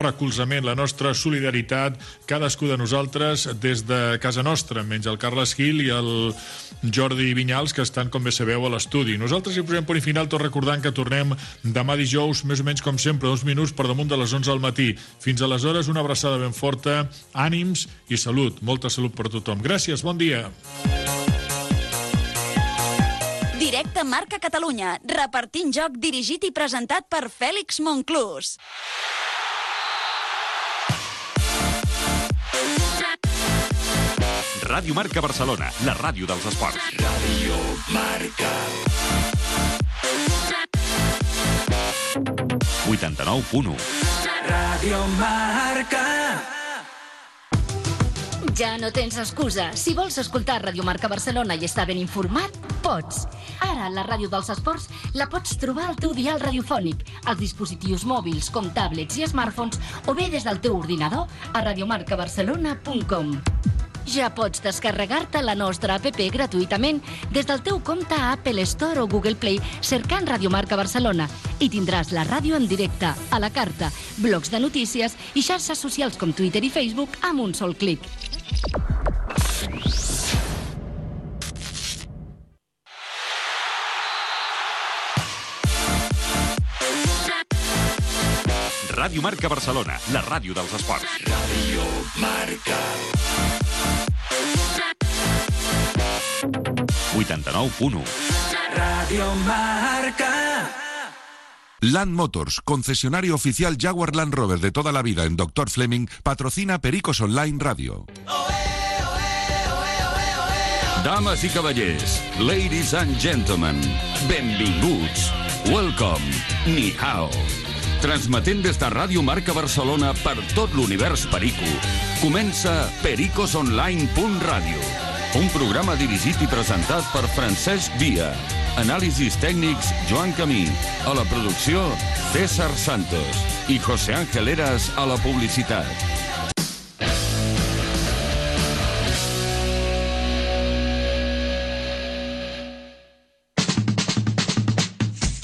recolzament, la nostra solidaritat, cadascú de nosaltres des de casa nostra, menys el Carles Gil i el Jordi Vinyals, que estan, com bé sabeu, a l'estudi. Nosaltres hi posem punt final, tot recordant que tornem demà dijous, més o menys com sempre, dos minuts per damunt de les 11 del matí. Fins aleshores, una abraçada ben forta, ànims i salut. Molta salut per tothom. Gràcies, bon dia. Directe Marca Catalunya, repartint joc dirigit i presentat per Fèlix Monclús. Ràdio Marca Barcelona, la ràdio dels esports. Ràdio Marca. 89.1 Ràdio Marca. Ja no tens excusa. Si vols escoltar Ràdio Marca Barcelona i estar ben informat, pots. Ara, la ràdio dels esports la pots trobar al teu dial radiofònic, als dispositius mòbils com tablets i smartphones o bé des del teu ordinador a radiomarcabarcelona.com. Ja pots descarregar-te la nostra app gratuïtament des del teu compte a Apple Store o Google Play cercant Radio Marca Barcelona i tindràs la ràdio en directe, a la carta, blocs de notícies i xarxes socials com Twitter i Facebook amb un sol clic. Ràdio Marca Barcelona, la ràdio dels esports. Ràdio Marca. 89.1 Ràdio Marca. Land Motors, concesionario oficial Jaguar Land Rover de toda la vida en Dr. Fleming, patrocina Pericos Online Radio. Dames i cavallers, ladies and gentlemen, benvinguts, welcome, ni hao. Transmetent des de Ràdio Marca Barcelona per tot l'univers Perico, comença pericosonline.radio, un programa dirigit i presentat per Francesc Via. Anàlisis tècnics Joan Camí. A la producció César Santos i José Ángel Eras a la publicitat.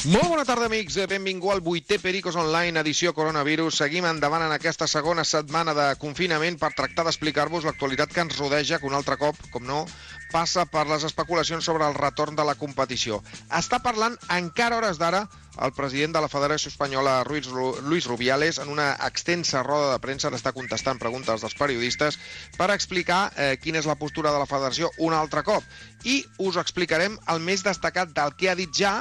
Molt bona tarda, amics. Benvingut al vuitè Pericos Online, edició coronavirus. Seguim endavant en aquesta segona setmana de confinament per tractar d'explicar-vos l'actualitat que ens rodeja, que un altre cop, com no, passa per les especulacions sobre el retorn de la competició. Està parlant encara hores d'ara el president de la Federació Espanyola, Luis, Luis Rubiales, en una extensa roda de premsa, està contestant preguntes dels periodistes per explicar eh, quina és la postura de la Federació un altre cop. I us explicarem el més destacat del que ha dit ja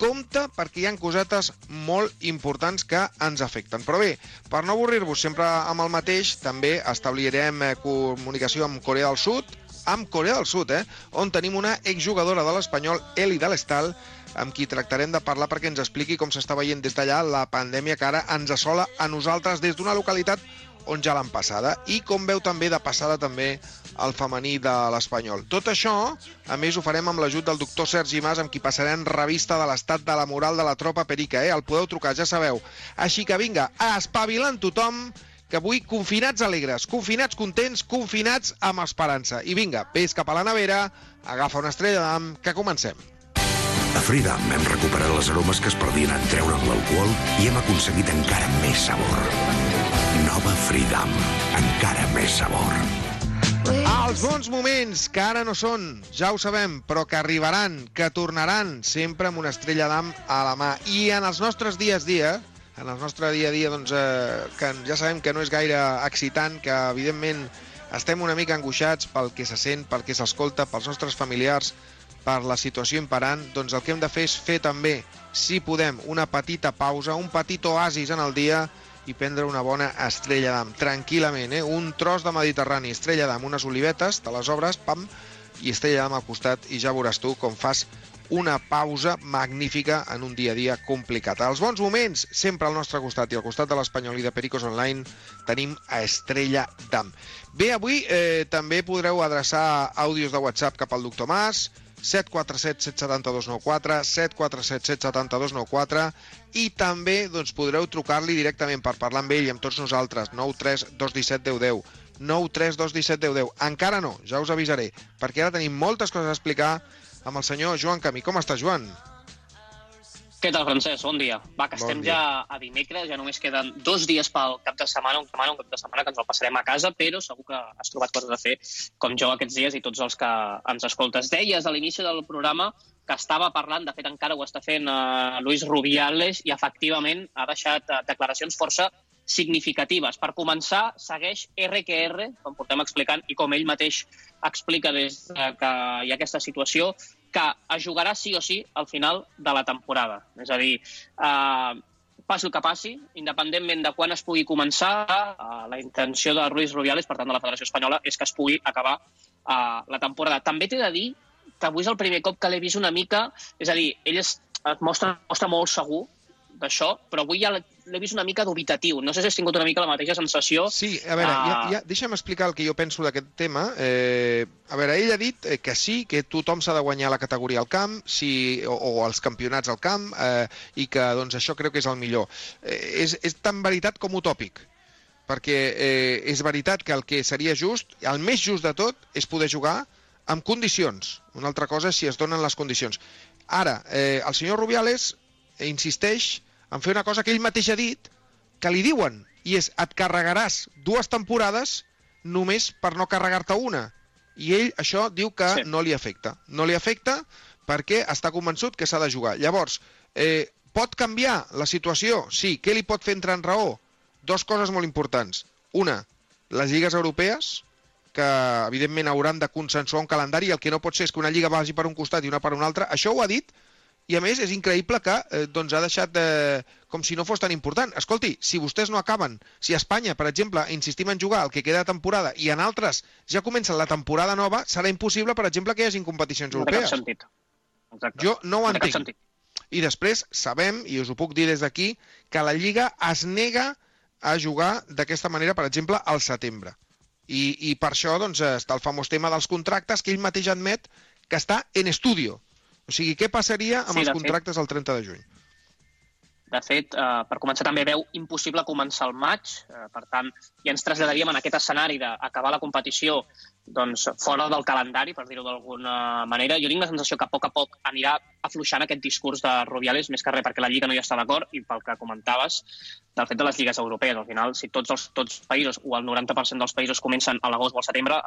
compte perquè hi han cosetes molt importants que ens afecten. Però bé, per no avorrir-vos sempre amb el mateix, també establirem eh, comunicació amb Corea del Sud, amb Corea del Sud, eh? on tenim una exjugadora de l'Espanyol, Eli de l'Estal, amb qui tractarem de parlar perquè ens expliqui com s'està veient des d'allà la pandèmia que ara ens assola a nosaltres des d'una localitat on ja l'han passada i com veu també de passada també el femení de l'Espanyol. Tot això, a més, ho farem amb l'ajut del doctor Sergi Mas, amb qui passarem revista de l'estat de la moral de la tropa perica, eh? El podeu trucar, ja sabeu. Així que vinga, espavilant tothom, que avui confinats alegres, confinats contents, confinats amb esperança. I vinga, ves cap a la nevera, agafa una estrella d'am, que comencem. A Freedom hem recuperat les aromes que es perdien en treure'n l'alcohol i hem aconseguit encara més sabor. Nova Freedom, encara més sabor. Els bons moments, que ara no són, ja ho sabem, però que arribaran, que tornaran, sempre amb una estrella d'am a la mà. I en els nostres dies dia, en el nostre dia a dia, doncs, eh, que ja sabem que no és gaire excitant, que evidentment estem una mica angoixats pel que se sent, pel que s'escolta, pels nostres familiars, per la situació imperant, doncs el que hem de fer és fer també, si podem, una petita pausa, un petit oasis en el dia i prendre una bona estrella d'am, tranquil·lament, eh? un tros de Mediterrani, estrella d'am, unes olivetes, te les obres, pam, i estrella d'am al costat, i ja veuràs tu com fas una pausa magnífica en un dia a dia complicat. Els bons moments, sempre al nostre costat, i al costat de l'Espanyol i de Pericos Online, tenim a Estrella d'Am. Bé, avui eh, també podreu adreçar àudios de WhatsApp cap al doctor Mas, 747 772 94, 747 772 94 i també doncs, podreu trucar-li directament per parlar amb ell i amb tots nosaltres, 93 217 10 10. 93 217 10 10. Encara no, ja us avisaré, perquè ara tenim moltes coses a explicar amb el senyor Joan Camí. Com està, Joan? Què tal, Francesc? Bon dia. Va, que Bon estem dia. ja a dimecres, ja només queden dos dies pel cap de setmana, un, setmana, un cap de setmana que ens el passarem a casa, però segur que has trobat coses a fer, com jo aquests dies i tots els que ens escoltes. Deies a l'inici del programa que estava parlant, de fet encara ho està fent uh, Luis Rubiales, i efectivament ha deixat uh, declaracions força significatives. Per començar, segueix RQR, com portem explicant, i com ell mateix explica des de que hi ha aquesta situació, que es jugarà sí o sí al final de la temporada. És a dir, eh, passi el que passi, independentment de quan es pugui començar, eh, la intenció de Ruiz Rubiales, per tant de la Federació Espanyola, és que es pugui acabar eh, la temporada. També t'he de dir que avui és el primer cop que l'he vist una mica... És a dir, ell es, es mostra, mostra molt segur d'això, però avui ja l'he vist una mica dubitatiu. No sé si has tingut una mica la mateixa sensació. Sí, a veure, ja, Ah. ja, deixa'm explicar el que jo penso d'aquest tema. Eh, a veure, ell ha dit eh, que sí, que tothom s'ha de guanyar la categoria al camp si, o, o els campionats al camp eh, i que doncs, això crec que és el millor. Eh, és, és tan veritat com utòpic perquè eh, és veritat que el que seria just, el més just de tot, és poder jugar amb condicions. Una altra cosa si es donen les condicions. Ara, eh, el senyor Rubiales eh, insisteix en fer una cosa que ell mateix ha dit, que li diuen, i és et carregaràs dues temporades només per no carregar-te una. I ell això diu que Sí. no li afecta. No li afecta perquè està convençut que s'ha de jugar. Llavors, eh, pot canviar la situació? Sí. Què li pot fer entrar en raó? Dos coses molt importants. Una, les lligues europees, que evidentment hauran de consensuar un calendari i el que no pot ser és que una lliga vagi per un costat i una per un altre. Això ho ha dit i a més és increïble que eh, doncs ha deixat de... com si no fos tan important. Escolti, si vostès no acaben, si a Espanya, per exemple, insistim en jugar el que queda de temporada i en altres ja comencen la temporada nova, serà impossible, per exemple, que hi hagin competicions No té cap europees. sentit. Exacte. Jo no ho no entenc. I després sabem, i us ho puc dir des d'aquí, que la Lliga es nega a jugar d'aquesta manera, per exemple, al setembre. I, I per això doncs, està el famós tema dels contractes, que ell mateix admet que està en estudio. O sigui, què passaria amb Sí, els de fet. contractes el 30 de juny? De fet, eh, per començar també veu impossible començar el maig, eh, per tant, ja ens traslladaríem en aquest escenari d'acabar la competició doncs, fora del calendari, per dir-ho d'alguna manera. Jo tinc la sensació que a poc a poc anirà afluixant aquest discurs de Rubiales, més que res perquè la Lliga no hi està d'acord i pel que comentaves del fet de les lligues europees. Al final, si tots els, tots els països o el 90% dels països comencen a l'agost o al setembre,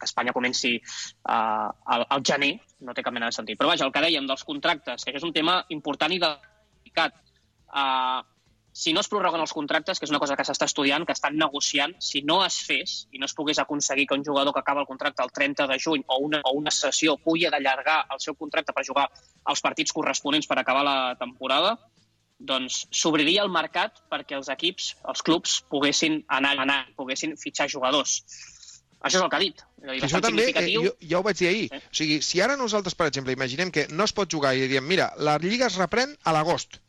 que Espanya comenci uh, al, al gener, no té cap mena de sentit. Però vaja, el que dèiem dels contractes, que és un tema important i delicat. Uh, si no es prorroguen els contractes, que és una cosa que s'està estudiant, que estan negociant, si no es fes i no es pogués aconseguir que un jugador que acaba el contracte el 30 de juny o una, o una sessió pugui d'allargar el seu contracte per jugar els partits corresponents per acabar la temporada, doncs s'obriria el mercat perquè els equips, els clubs, poguessin anar, anar poguessin fitxar jugadors. Això és el que ha dit. És dir, això també, eh, jo, ja ho vaig dir ahir. Sí. O sigui, si ara nosaltres, per exemple, imaginem que no es pot jugar i diem, mira, la Lliga es reprèn a l'agost,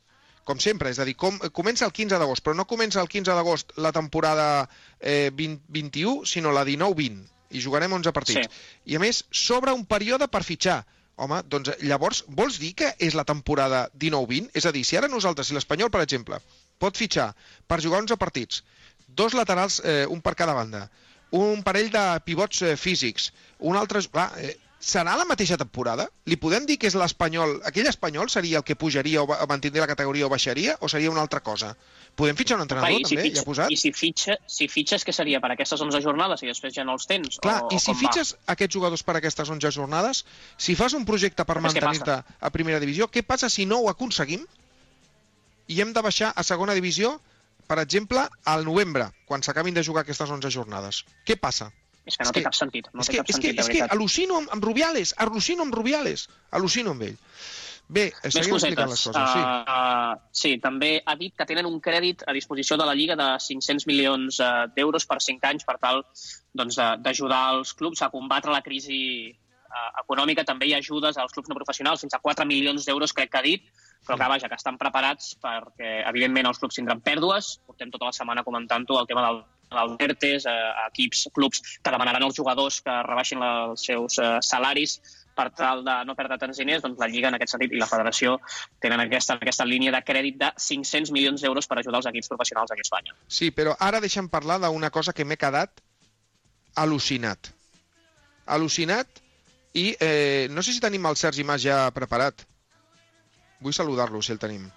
com sempre, és a dir, com, comença el 15 d'agost, però no comença el 15 d'agost la temporada eh, 20, 21, sinó la 19-20, i jugarem 11 partits. I a més, s'obre un període per fitxar. Home, doncs llavors, vols dir que és la temporada 19-20? És a dir, si ara nosaltres, si l'Espanyol, per exemple, pot fitxar per jugar 11 partits, dos laterals, eh, un per cada banda, un parell de pivots eh, físics, un altre... Clar, eh, serà la mateixa temporada? Li podem dir que és l'Espanyol... Aquell Espanyol seria el que pujaria o, va- o mantindria la categoria o baixaria? O seria una altra cosa? Podem fitxar un entrenador, i si també, fitx- ja posat? I si, fitxa, si fitxes, què seria? Per aquestes 11 jornades i després ja no els tens? Clar, o, i si fitxes aquests jugadors per aquestes 11 jornades, si fas un projecte per mantenir-te a primera divisió, què passa si no ho aconseguim i hem de baixar a segona divisió, per exemple, al novembre, quan s'acabin de jugar aquestes 11 jornades? Què passa? És que no és té que- cap sentit. No és té que, cap és que, sentit, de és que al·lucino amb, amb Rubiales, al·lucino amb Rubiales, al·lucino amb ell. Bé, Més seguim explicant les coses, sí. Uh, uh, sí, també ha dit que tenen un crèdit a disposició de la Lliga de 500 milions uh, d'euros per 5 anys per tal doncs, d'ajudar els clubs a combatre la crisi econòmica. També hi ha ajudes als clubs no professionals, fins a 4 milions d'euros, crec que ha dit, però que, vaja, que estan preparats perquè, evidentment, els clubs tindran pèrdues. Portem tota la setmana comentant-ho, el tema del dels ERTES, eh, equips, clubs que demanaran als jugadors que rebaixin la, els seus eh, salaris per tal de no perdre tants diners, doncs la Lliga en aquest sentit i la Federació tenen aquesta, aquesta línia de crèdit de 500 milions d'euros per ajudar els equips professionals aquí a Espanya. Sí, però ara deixa'm parlar d'una cosa que m'he quedat al·lucinat. Al·lucinat i eh, no sé si tenim el Sergi Mas ja preparat. Vull saludar-lo, si el tenim.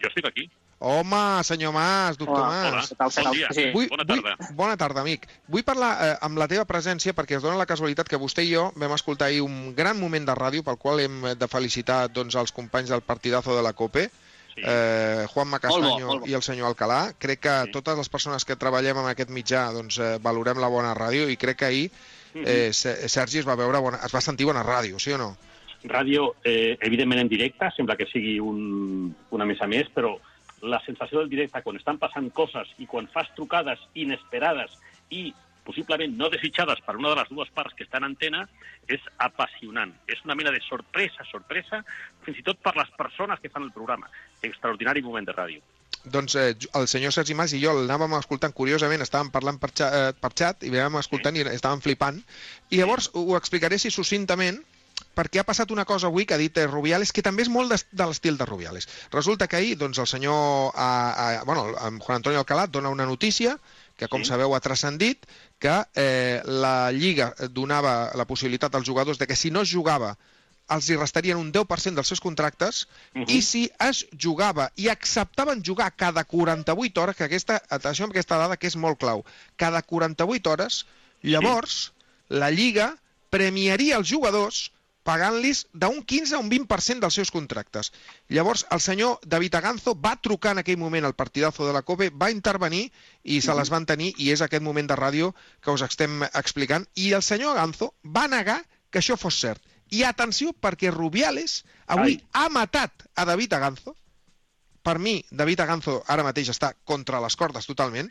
Jo estic aquí. Home, senyor Mas, doctor Hola, Mas. Hola, bon dia. Sí. Vull, Bona vull, tarda. bona tarda, amic. Vull parlar eh, amb la teva presència perquè es dona la casualitat que vostè i jo vam escoltar ahir un gran moment de ràdio pel qual hem de felicitar doncs, els companys del partidazo de la COPE, Sí. eh, Molt bo, molt bo. i el senyor Alcalà. Crec que Sí. totes les persones que treballem en aquest mitjà doncs, eh, valorem la bona ràdio i crec que ahir eh, Se- Sergi es va veure bona, es va sentir bona ràdio, sí o no? Ràdio, eh, evidentment en directe, sembla que sigui un, una mesa més, però la sensació del directe, quan estan passant coses i quan fas trucades inesperades i possiblement no desitjades per una de les dues parts que està en antena, és apassionant. És una mena de sorpresa, sorpresa, fins i tot per les persones que fan el programa. Extraordinari moment de ràdio. Doncs eh, el senyor Sergi Mas i jo l'anàvem escoltant curiosament, estàvem parlant per, xa, eh, per xat i anàvem escoltant i estàvem flipant. I llavors ho explicaré si succintament perquè ha passat una cosa avui que ha dit eh, Rubiales, que també és molt de, de l'estil de Rubiales. Resulta que ahir doncs, el senyor a, a, bueno, en Juan Antonio Alcalá dona una notícia que, com Sí. sabeu, ha transcendit, que eh, la Lliga donava la possibilitat als jugadors de que si no es jugava els hi restarien un 10% dels seus contractes Mhm. i si es jugava i acceptaven jugar cada 48 hores, que aquesta, atenció amb aquesta dada que és molt clau, cada 48 hores, llavors la Lliga premiaria els jugadors pagant-los d'un 15 a un 20% dels seus contractes. Llavors, el senyor David Aganzo va trucar en aquell moment al partidazo de la COPE, va intervenir i se les van tenir, i és aquest moment de ràdio que us estem explicant, i el senyor Aganzo va negar que això fos cert. I atenció, perquè Rubiales avui Ai. ha matat a David Aganzo, per mi, David Aganzo ara mateix està contra les cordes totalment,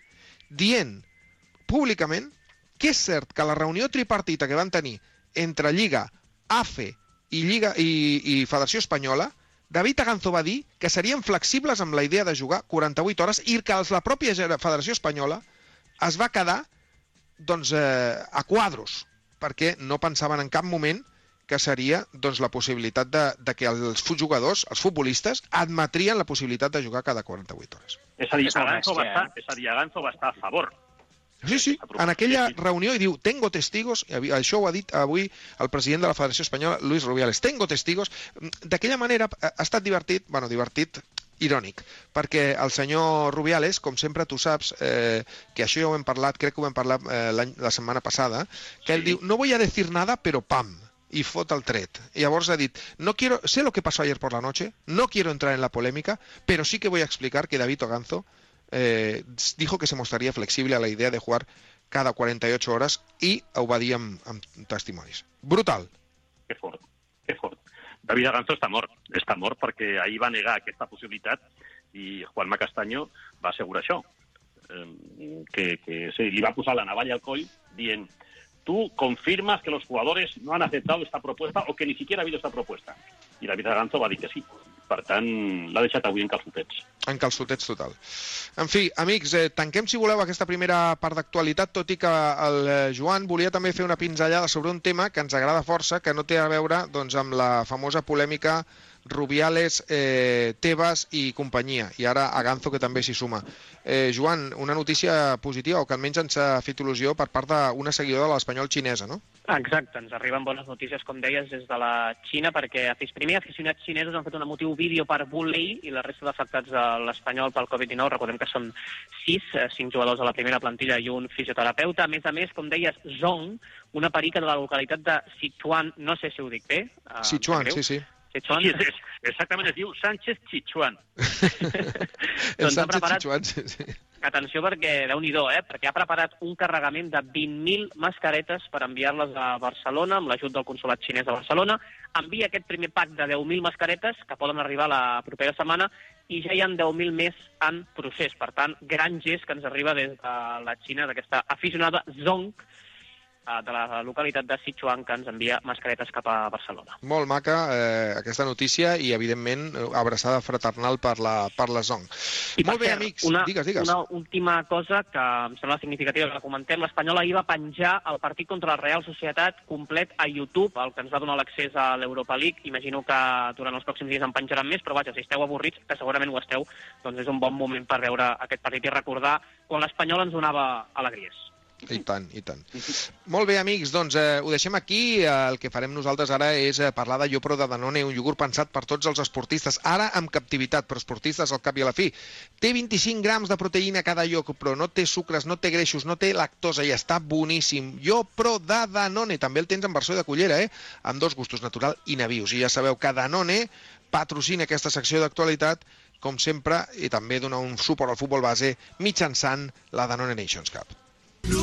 dient públicament que és cert que la reunió tripartita que van tenir entre Lliga, AFE i, Lliga, i, i Federació Espanyola, David Aganzo va dir que serien flexibles amb la idea de jugar 48 hores i que la pròpia Federació Espanyola es va quedar doncs, eh, a quadros, perquè no pensaven en cap moment que seria doncs, la possibilitat de, de que els jugadors, els futbolistes, admetrien la possibilitat de jugar cada 48 hores. És a dir, Aganzo va estar, és a dir, Aganzo va estar a favor. Sí, sí, en aquella reunió i diu, tengo testigos, això ho ha dit avui el president de la Federació Espanyola, Luis Rubiales, tengo testigos. D'aquella manera ha ha estat divertit, bueno, divertit, irònic, perquè el senyor Rubiales, com sempre tu saps, eh, que això ja ho hem parlat, crec que ho hem parlat eh, l'any- la setmana passada, que ell Sí. diu, no voy a decir nada, pero pam, i fot el tret. Llavors ha dit, no quiero, sé lo que pasó ayer por la noche, no quiero entrar en la polémica, pero sí que voy a explicar que David Oganzo eh, dijo que se mostraría flexible a la idea de jugar cada 48 horas i ho va dir amb, amb testimonis. Brutal. Que fort, que fort. David Aganzo està mort, està mort perquè ahir va negar aquesta possibilitat i Juanma Castaño va assegurar això, eh, que, que sí, li va posar la navalla al coll dient tú confirmas que los jugadores no han aceptado esta propuesta o que ni siquiera ha habido esta propuesta. I David Aganzo va dir que sí. Per tant, l'ha deixat avui en calçotets. En calçotets total. En fi, amics, eh, tanquem, si voleu, aquesta primera part d'actualitat, tot i que el eh, Joan volia també fer una pinzellada sobre un tema que ens agrada força, que no té a veure doncs, amb la famosa polèmica Rubiales, eh, Tebas i companyia, i ara Aganzo, que també s'hi suma. Eh, Joan, una notícia positiva, o que almenys ens ha fet il·lusió per part d'una seguidora de l'Espanyol xinesa, no? Exacte, ens arriben bones notícies, com deies, des de la Xina, perquè primer aficionats xinesos han fet un emotiu vídeo per voler i la resta d'afectats de l'Espanyol pel Covid-19, recordem que són sis, eh, cinc jugadors a la primera plantilla i un fisioterapeuta. A més a més, com deies, Zhong, una perica de la localitat de Sichuan, no sé si ho dic bé. eh, Sichuan, sí, sí. Sichuan. Sí, és, exactament es diu Sánchez Chichuan. El Doncs Sánchez preparat- Sichuan, sí, sí. Atenció perquè, déu nhi eh? perquè ha preparat un carregament de 20.000 mascaretes per enviar-les a Barcelona amb l'ajut del Consolat xinès de Barcelona. Envia aquest primer pack de 10.000 mascaretes que poden arribar la propera setmana i ja hi ha 10.000 més en procés. Per tant, gran gest que ens arriba des de la Xina d'aquesta aficionada Zong de la localitat de Sichuan que ens envia mascaretes cap a Barcelona. Molt maca eh, aquesta notícia i, evidentment, eh, abraçada fraternal per la, per la Zong. I Molt bé, cert, amics, una, digues, digues. Una última cosa que em sembla significativa que la comentem. L'Espanyol ahir va penjar el partit contra la Real Societat complet a YouTube, el que ens va donar l'accés a l'Europa League. Imagino que durant els pròxims dies en penjaran més, però vaja, si esteu avorrits, que segurament ho esteu, doncs és un bon moment per veure aquest partit i recordar quan l'Espanyol ens donava alegries. I tant, i tant. Molt bé, amics, doncs eh, ho deixem aquí. Eh, el que farem nosaltres ara és eh, parlar de Llopro de Danone, un iogurt pensat per tots els esportistes, ara amb captivitat, però esportistes al cap i a la fi. Té 25 grams de proteïna cada lloc, però no té sucres, no té greixos, no té lactosa i està boníssim. Llopro de Danone, també el tens en versió de cullera, eh? amb dos gustos, natural i navius. I ja sabeu que Danone patrocina aquesta secció d'actualitat com sempre, i també dona un suport al futbol base mitjançant la Danone Nations Cup.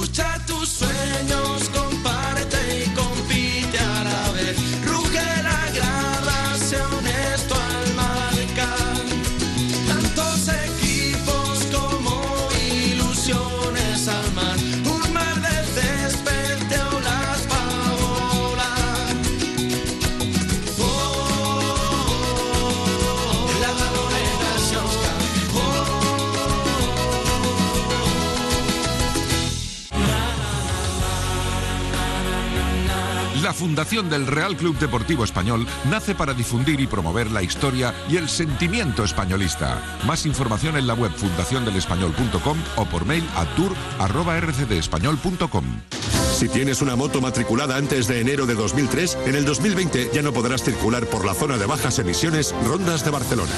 Lucha tus sueños, Fundación del Real Club Deportivo Español nace para difundir y promover la historia y el sentimiento españolista. Más información en la web fundaciondelespañol.com o por mail a tour.rcdespañol.com. Si tienes una moto matriculada antes de enero de 2003, en el 2020 ya no podrás circular por la zona de bajas emisiones Rondas de Barcelona.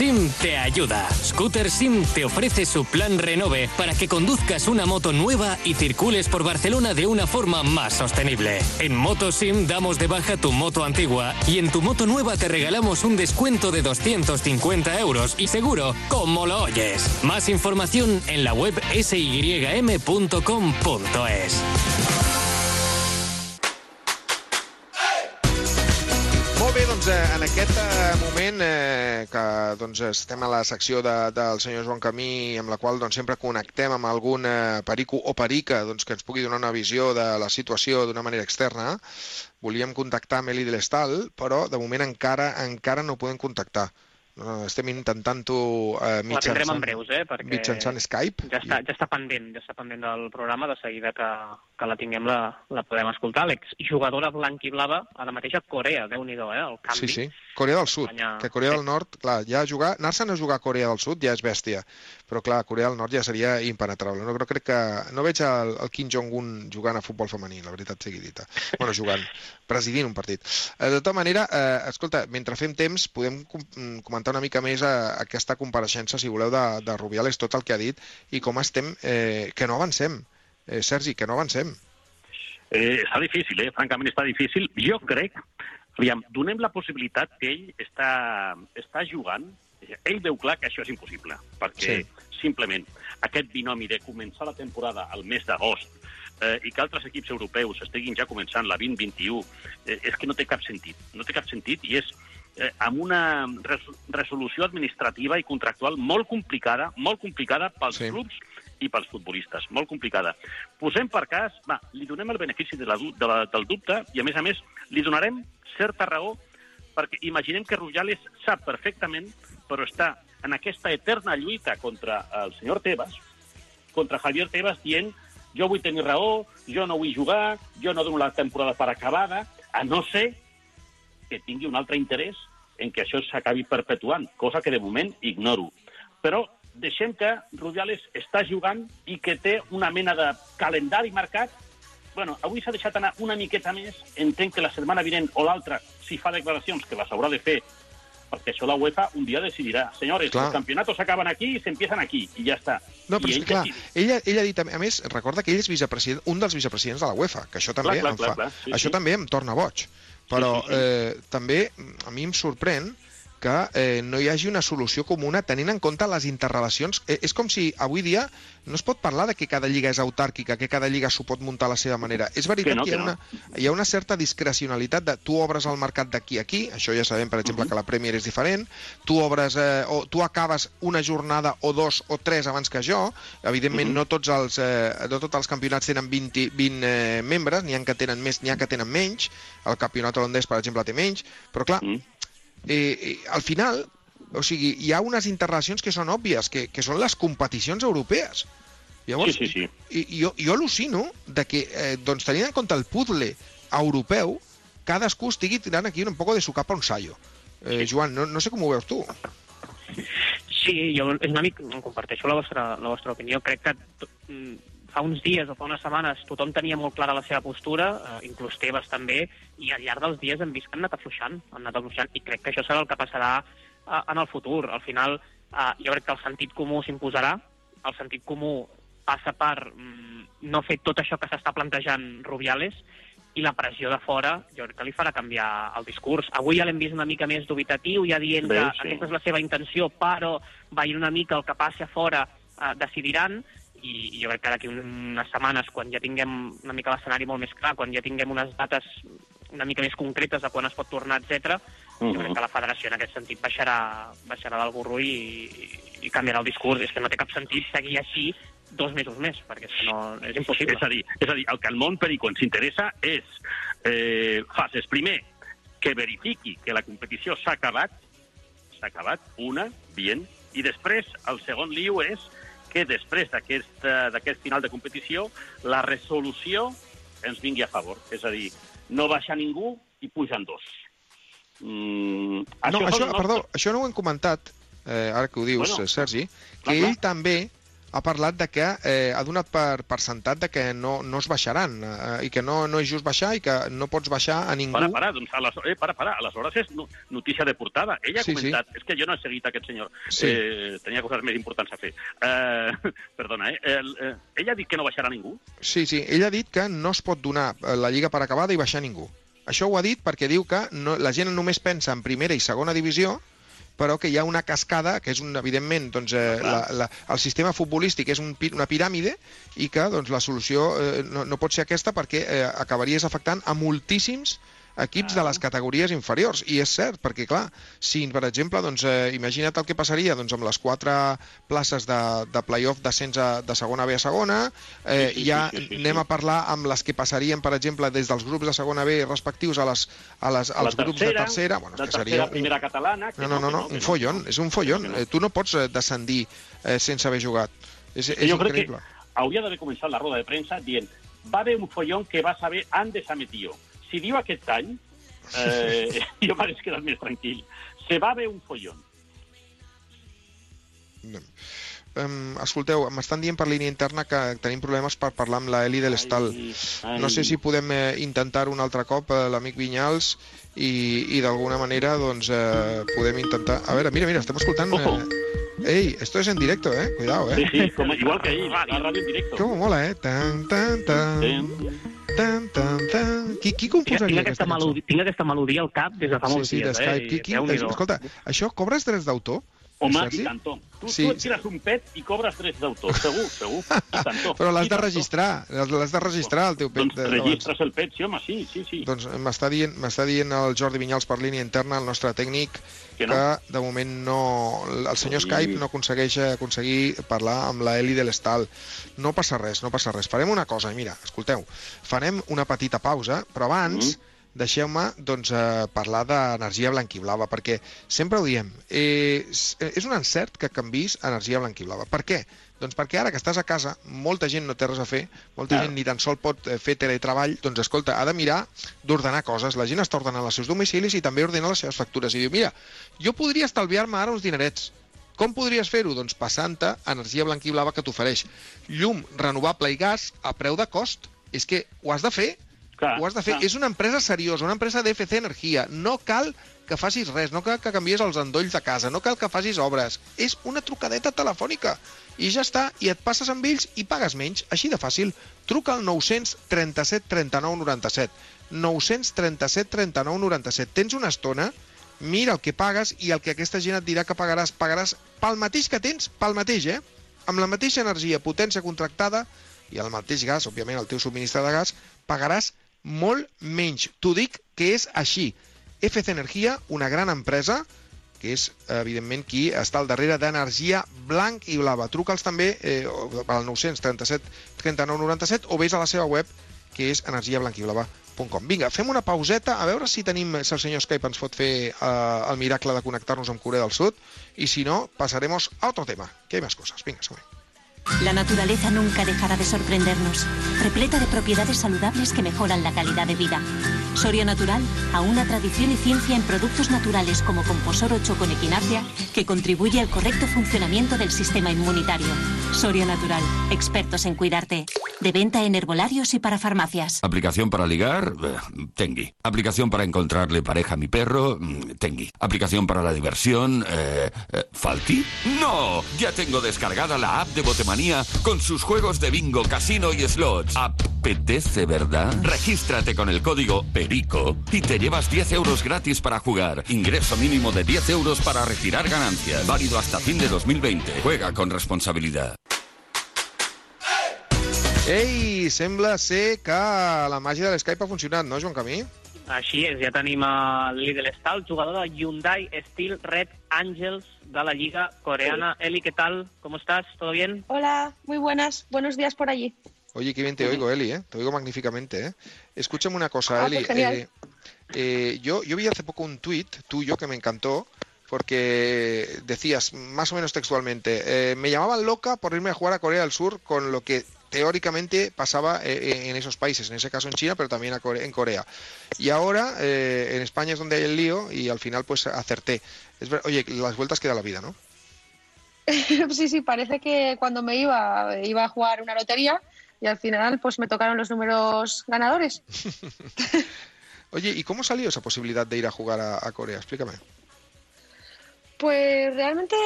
SIM te ayuda. Scooter SIM te ofrece su plan Renove para que conduzcas una moto nueva y circules por Barcelona de una forma más sostenible. En MotoSim damos de baja tu moto antigua y en tu moto nueva te regalamos un descuento de 250 euros y seguro como lo oyes. Más información en la web sym.com.es. en aquest eh, moment eh, que doncs, estem a la secció de, del senyor Joan Camí, amb la qual doncs, sempre connectem amb algun eh, perico o perica doncs, que ens pugui donar una visió de la situació d'una manera externa, volíem contactar amb Eli de l'Estal, però de moment encara encara no podem contactar. No, estem intentant-ho La tindrem mitjançant, en breus, eh? Perquè mitjançant Skype. ja està, ja està pendent, ja està pendent del programa, de seguida que, que la tinguem la, la podem escoltar. L'exjugadora blanc i blava, ara mateix a Corea, déu nhi eh? El canvi. Sí, sí. Corea del Sud, Espanya- que Corea del Nord, clar, ja jugar, anar-se'n a jugar a Corea del Sud ja és bèstia, però clar, Corea del Nord ja seria impenetrable. No, però crec que no veig el, el Kim Jong-un jugant a futbol femení, la veritat sigui dita. Bueno, jugant, presidint un partit. Eh, De tota manera, eh, escolta, mentre fem temps, podem com mm, comentar una mica més a, aquesta compareixença, si voleu, de, de Rubiales, tot el que ha dit, i com estem, eh, que no avancem. Eh, Sergi, que no avancem. Eh, està difícil, eh? francament està difícil. Jo crec, aviam, donem la possibilitat que ell està, està jugant, ell veu clar que això és impossible, perquè Sí. simplement aquest binomi de començar la temporada al mes d'agost eh, i que altres equips europeus estiguin ja començant la 2021, eh, és que no té cap sentit. No té cap sentit i és eh, amb una res resolució administrativa i contractual molt complicada, molt complicada pels Sí. clubs i pels futbolistes, molt complicada. Posem per cas, va, li donem el benefici de la, de la, del dubte i, a més a més, li donarem certa raó perquè imaginem que Rujales sap perfectament, però està en aquesta eterna lluita contra el senyor Tebas, contra Javier Tebas, dient jo vull tenir raó, jo no vull jugar, jo no dono la temporada per acabada, a no ser que tingui un altre interès en que això s'acabi perpetuant, cosa que de moment ignoro. Però deixem que Rubiales està jugant i que té una mena de calendari marcat. Bueno, avui s'ha deixat anar una miqueta més. Entenc que la setmana vinent o l'altra, si fa declaracions, que les haurà de fer, perquè això la UEFA un dia decidirà. Senyores, Clar. els campionatos acaben aquí i s'empiezan aquí, i ja està. No, però I és ell que, clar, ella, ella ha dit, a més, recorda que ell és vicepresident, un dels vicepresidents de la UEFA, que això també, Clar, clar, em, clar, fa, clar, sí, això sí. també em torna boig. Però sí, sí. Eh, també a mi em sorprèn que eh, no hi hagi una solució comuna tenint en compte les interrelacions. Eh, és com si avui dia no es pot parlar de que cada lliga és autàrquica, que cada lliga s'ho pot muntar a la seva manera. És veritat Que no, que, hi, ha no. una, hi ha una certa discrecionalitat de tu obres el mercat d'aquí a aquí, això ja sabem, per exemple, que la Premier és diferent, tu obres, eh, o tu acabes una jornada o dos o tres abans que jo, evidentment Mhm. no, tots els, eh, no tots els campionats tenen 20, 20 eh, membres, n'hi ha que tenen més, n'hi ha que tenen menys, el campionat holandès, per exemple, té menys, però clar, Mm. eh, eh, al final, o sigui, hi ha unes interrelacions que són òbvies, que, que són les competicions europees. Llavors, Sí, sí, sí. i, jo, jo al·lucino de que, eh, doncs, tenint en compte el puzzle europeu, cadascú estigui tirant aquí un poco de su capa un sallo. Eh, Joan, no, no sé com ho veus tu. Sí, jo és una mica, comparteixo la vostra, la vostra opinió. Crec que fa uns dies o fa unes setmanes tothom tenia molt clara la seva postura, eh, inclús Tebas també, i al llarg dels dies hem vist que han anat afluixant, han anat afluixant, i crec que això serà el que passarà eh, en el futur. Al final, eh, jo crec que el sentit comú s'imposarà, el sentit comú passa per mm, no fer tot això que s'està plantejant Rubiales, i la pressió de fora jo crec que li farà canviar el discurs. Avui ja l'hem vist una mica més dubitatiu, ja dient Bé, que sí. aquesta és la seva intenció, però veient una mica el que passi a fora eh, decidiran, i, i jo crec que d'aquí unes setmanes, quan ja tinguem una mica l'escenari molt més clar, quan ja tinguem unes dates una mica més concretes de quan es pot tornar, etc. jo crec que la federació en aquest sentit baixarà, baixarà del burro i, i, i canviarà el discurs. És que no té cap sentit seguir així dos mesos més, perquè és que no, és impossible. És a dir, és a dir el que al món perico ens interessa és eh, fases. Primer, que verifiqui que la competició s'ha acabat, s'ha acabat, una, bien, i després el segon liu és que després d'aquest eh, d'aquest final de competició la resolució ens vingui a favor. És a dir, no baixa ningú i pugen dos. Mm, No, això, són perdó, això no ho hem comentat, eh, ara que ho dius, bueno, Sergi, que clar, ell clar. també ha parlat de que eh, ha donat per, per sentat de que no, no es baixaran eh, i que no, no és just baixar i que no pots baixar a ningú. Para, para, doncs, aleshores, eh, para, para. Aleshores és no- notícia de portada. Ella ha Sí, sí. comentat... És que jo no he seguit aquest senyor. Sí. Eh, tenia coses més importants a fer. Eh, perdona, eh? El, eh? Ella ha dit que no baixarà ningú. Sí, sí, ell ha dit que no es pot donar eh, la Lliga per acabada i baixar ningú. Això ho ha dit perquè diu que no, la gent només pensa en primera i segona divisió, però que hi ha una cascada, que és un, evidentment doncs, eh, la, la, el sistema futbolístic és un, una piràmide i que doncs, la solució eh, no, no pot ser aquesta perquè eh, acabaries afectant a moltíssims equips de les categories inferiors. I és cert, perquè clar, si per exemple, doncs, eh, imagina't el que passaria doncs, amb les quatre places de, de play-off d'ascens a- de segona B a segona, eh, Sí, sí, ja sí, sí, sí, sí. anem a parlar amb les que passarien, per exemple, des dels grups de segona B respectius a les, a les, als La grups de tercera. Bueno, la és que tercera, seria un, primera catalana... Que no, no, no, no, que un follon, és un follon. Eh, Tu no pots eh, descendir eh, sense haver jugat. És, és jo crec que increïble. hauria d'haver començat la roda de premsa dient va haver un follón que va saber antes a Metío. Si diu aquest any, eh, jo m'hagués quedat més tranquil. Se va haver un follón. Um, escolteu, m'estan dient per línia interna que tenim problemes per parlar amb la Eli de l'Estal. No sé si podem eh, intentar-ho un altre cop, eh, l'amic Vinyals, i, i d'alguna manera doncs, eh, podem intentar... A veure, mira, mira, estem escoltant... Eh... Ei, esto es en directo, eh? Cuidado, eh? Sí, sí, com, igual que ahir, la ràdio en directo. Com mola, eh? Tan, tan, tan, tan, tan, tan... Qui, qui Tinc, composaria tinc, aquesta aquesta cançó? melodia, tinc aquesta melodia al cap des de fa Sí, molts sí, dies. Eh? Qui, qui, Déu-n'hi-do. escolta, això cobres drets d'autor? Home, i tant. Tu, Sí. tu et tires un pet i cobres drets d'autor, segur, segur. I tant. Però l'has de registrar, l'has de registrar, el teu pet. Doncs de- registres el pet, sí, home, sí, sí, sí. Doncs m'està dient, dient el Jordi Vinyals per línia interna, el nostre tècnic, Que que, no? de moment no... El senyor Sí. Skype no aconsegueix aconseguir parlar amb la Eli de l'Estal. No passa res, no passa res. Farem una cosa, mira, escolteu, farem una petita pausa, però abans... Mm. Deixeu-me doncs, eh, parlar d'energia blanquiblava, perquè sempre ho diem, eh, és és un encert que canvis energia blanquiblava. Per què? Doncs perquè ara que estàs a casa, molta gent no té res a fer, molta Clar. gent ni tan sol pot eh, fer teletreball, doncs escolta, ha de mirar d'ordenar coses. La gent està ordenant els seus domicilis i també ordena les seves factures. I diu, mira, jo podria estalviar-me ara uns dinerets. Com podries fer-ho? Doncs passant-te energia blanquiblava que t'ofereix llum renovable i gas a preu de cost. És que ho has de fer. Clar, ho has de fer. clar. És una empresa seriosa, una empresa d'FC Energia. No cal que facis res, no cal que canvies els endolls de casa, no cal que facis obres. És una trucadeta telefònica. I ja està, i et passes amb ells i pagues menys. Així de fàcil. Truca al 937 39 97. 937 39 97. Tens una estona, mira el que pagues i el que aquesta gent et dirà que pagaràs. Pagaràs pel mateix que tens, pel mateix, eh? Amb la mateixa energia, potència contractada i el mateix gas, òbviament el teu subministre de gas, pagaràs molt menys. T'ho dic que és així. FC Energia, una gran empresa, que és, evidentment, qui està al darrere d'Energia Blanc i Blava. Truca'ls també eh, al 937 39 97 o vés a la seva web, que és energiablanquiblava.com. Vinga, fem una pauseta, a veure si tenim, si el senyor Skype ens pot fer eh, el miracle de connectar-nos amb Corea del Sud, i si no, pasaremos a otro tema, que hay más cosas. Vinga, següent. La naturaleza nunca dejará de sorprendernos, repleta de propiedades saludables que mejoran la calidad de vida. Soria Natural, a una tradición y ciencia en productos naturales como Composor 8 con equinacia, que contribuye al correcto funcionamiento del sistema inmunitario. Soria Natural, expertos en cuidarte. De venta en herbolarios y para farmacias. Aplicación para ligar, eh, Tengui. Aplicación para encontrarle pareja a mi perro, mm, Tengui. Aplicación para la diversión, eh, eh, ¿Falti? ¡No! Ya tengo descargada la app de Con sus juegos de bingo, casino y slots. Apetece, ¿verdad? Regístrate con el código PERICO y te llevas 10 euros gratis para jugar. Ingreso mínimo de 10 euros para retirar ganancias. Válido hasta fin de 2020. Juega con responsabilidad. Ei, sembla ser que la màgia de l'Skype ha funcionat, no, Joan Camí? Així és, ja tenim a Lidl Stal, jugador de Hyundai Steel Red Angels de la Lliga Coreana. Eli, ¿qué tal? ¿Cómo estás? ¿Todo bien? Hola, muy buenas. Buenos días por allí. Oye, qué bien te oigo, Eli, ¿eh? Te oigo magníficamente, ¿eh? Escúchame una cosa, Ah, Eli. pues eh, eh, yo, yo vi hace poco un tuit tuyo que me encantó porque decías, más o menos textualmente, eh, me llamaban loca por irme a jugar a Corea del Sur con lo que teóricamente pasaba eh, en esos países, en ese caso en China, pero también en Corea. Y ahora eh, en España es donde hay el lío y al final pues acerté. Es ver- Oye, las vueltas que da la vida, ¿no? sí, sí, parece que cuando me iba, iba a jugar una lotería y al final pues me tocaron los números ganadores. Oye, ¿y cómo salió esa posibilidad de ir a jugar a, a Corea? Explícame. Pues realmente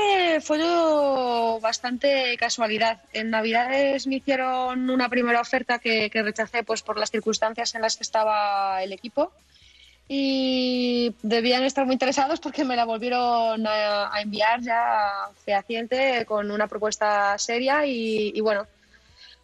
fue todo bastante casualidad. En Navidades me hicieron una primera oferta que, que rechacé pues por las circunstancias en las que estaba el equipo y debían estar muy interesados porque me la volvieron a, a enviar ya fehaciente con una propuesta seria y, y bueno,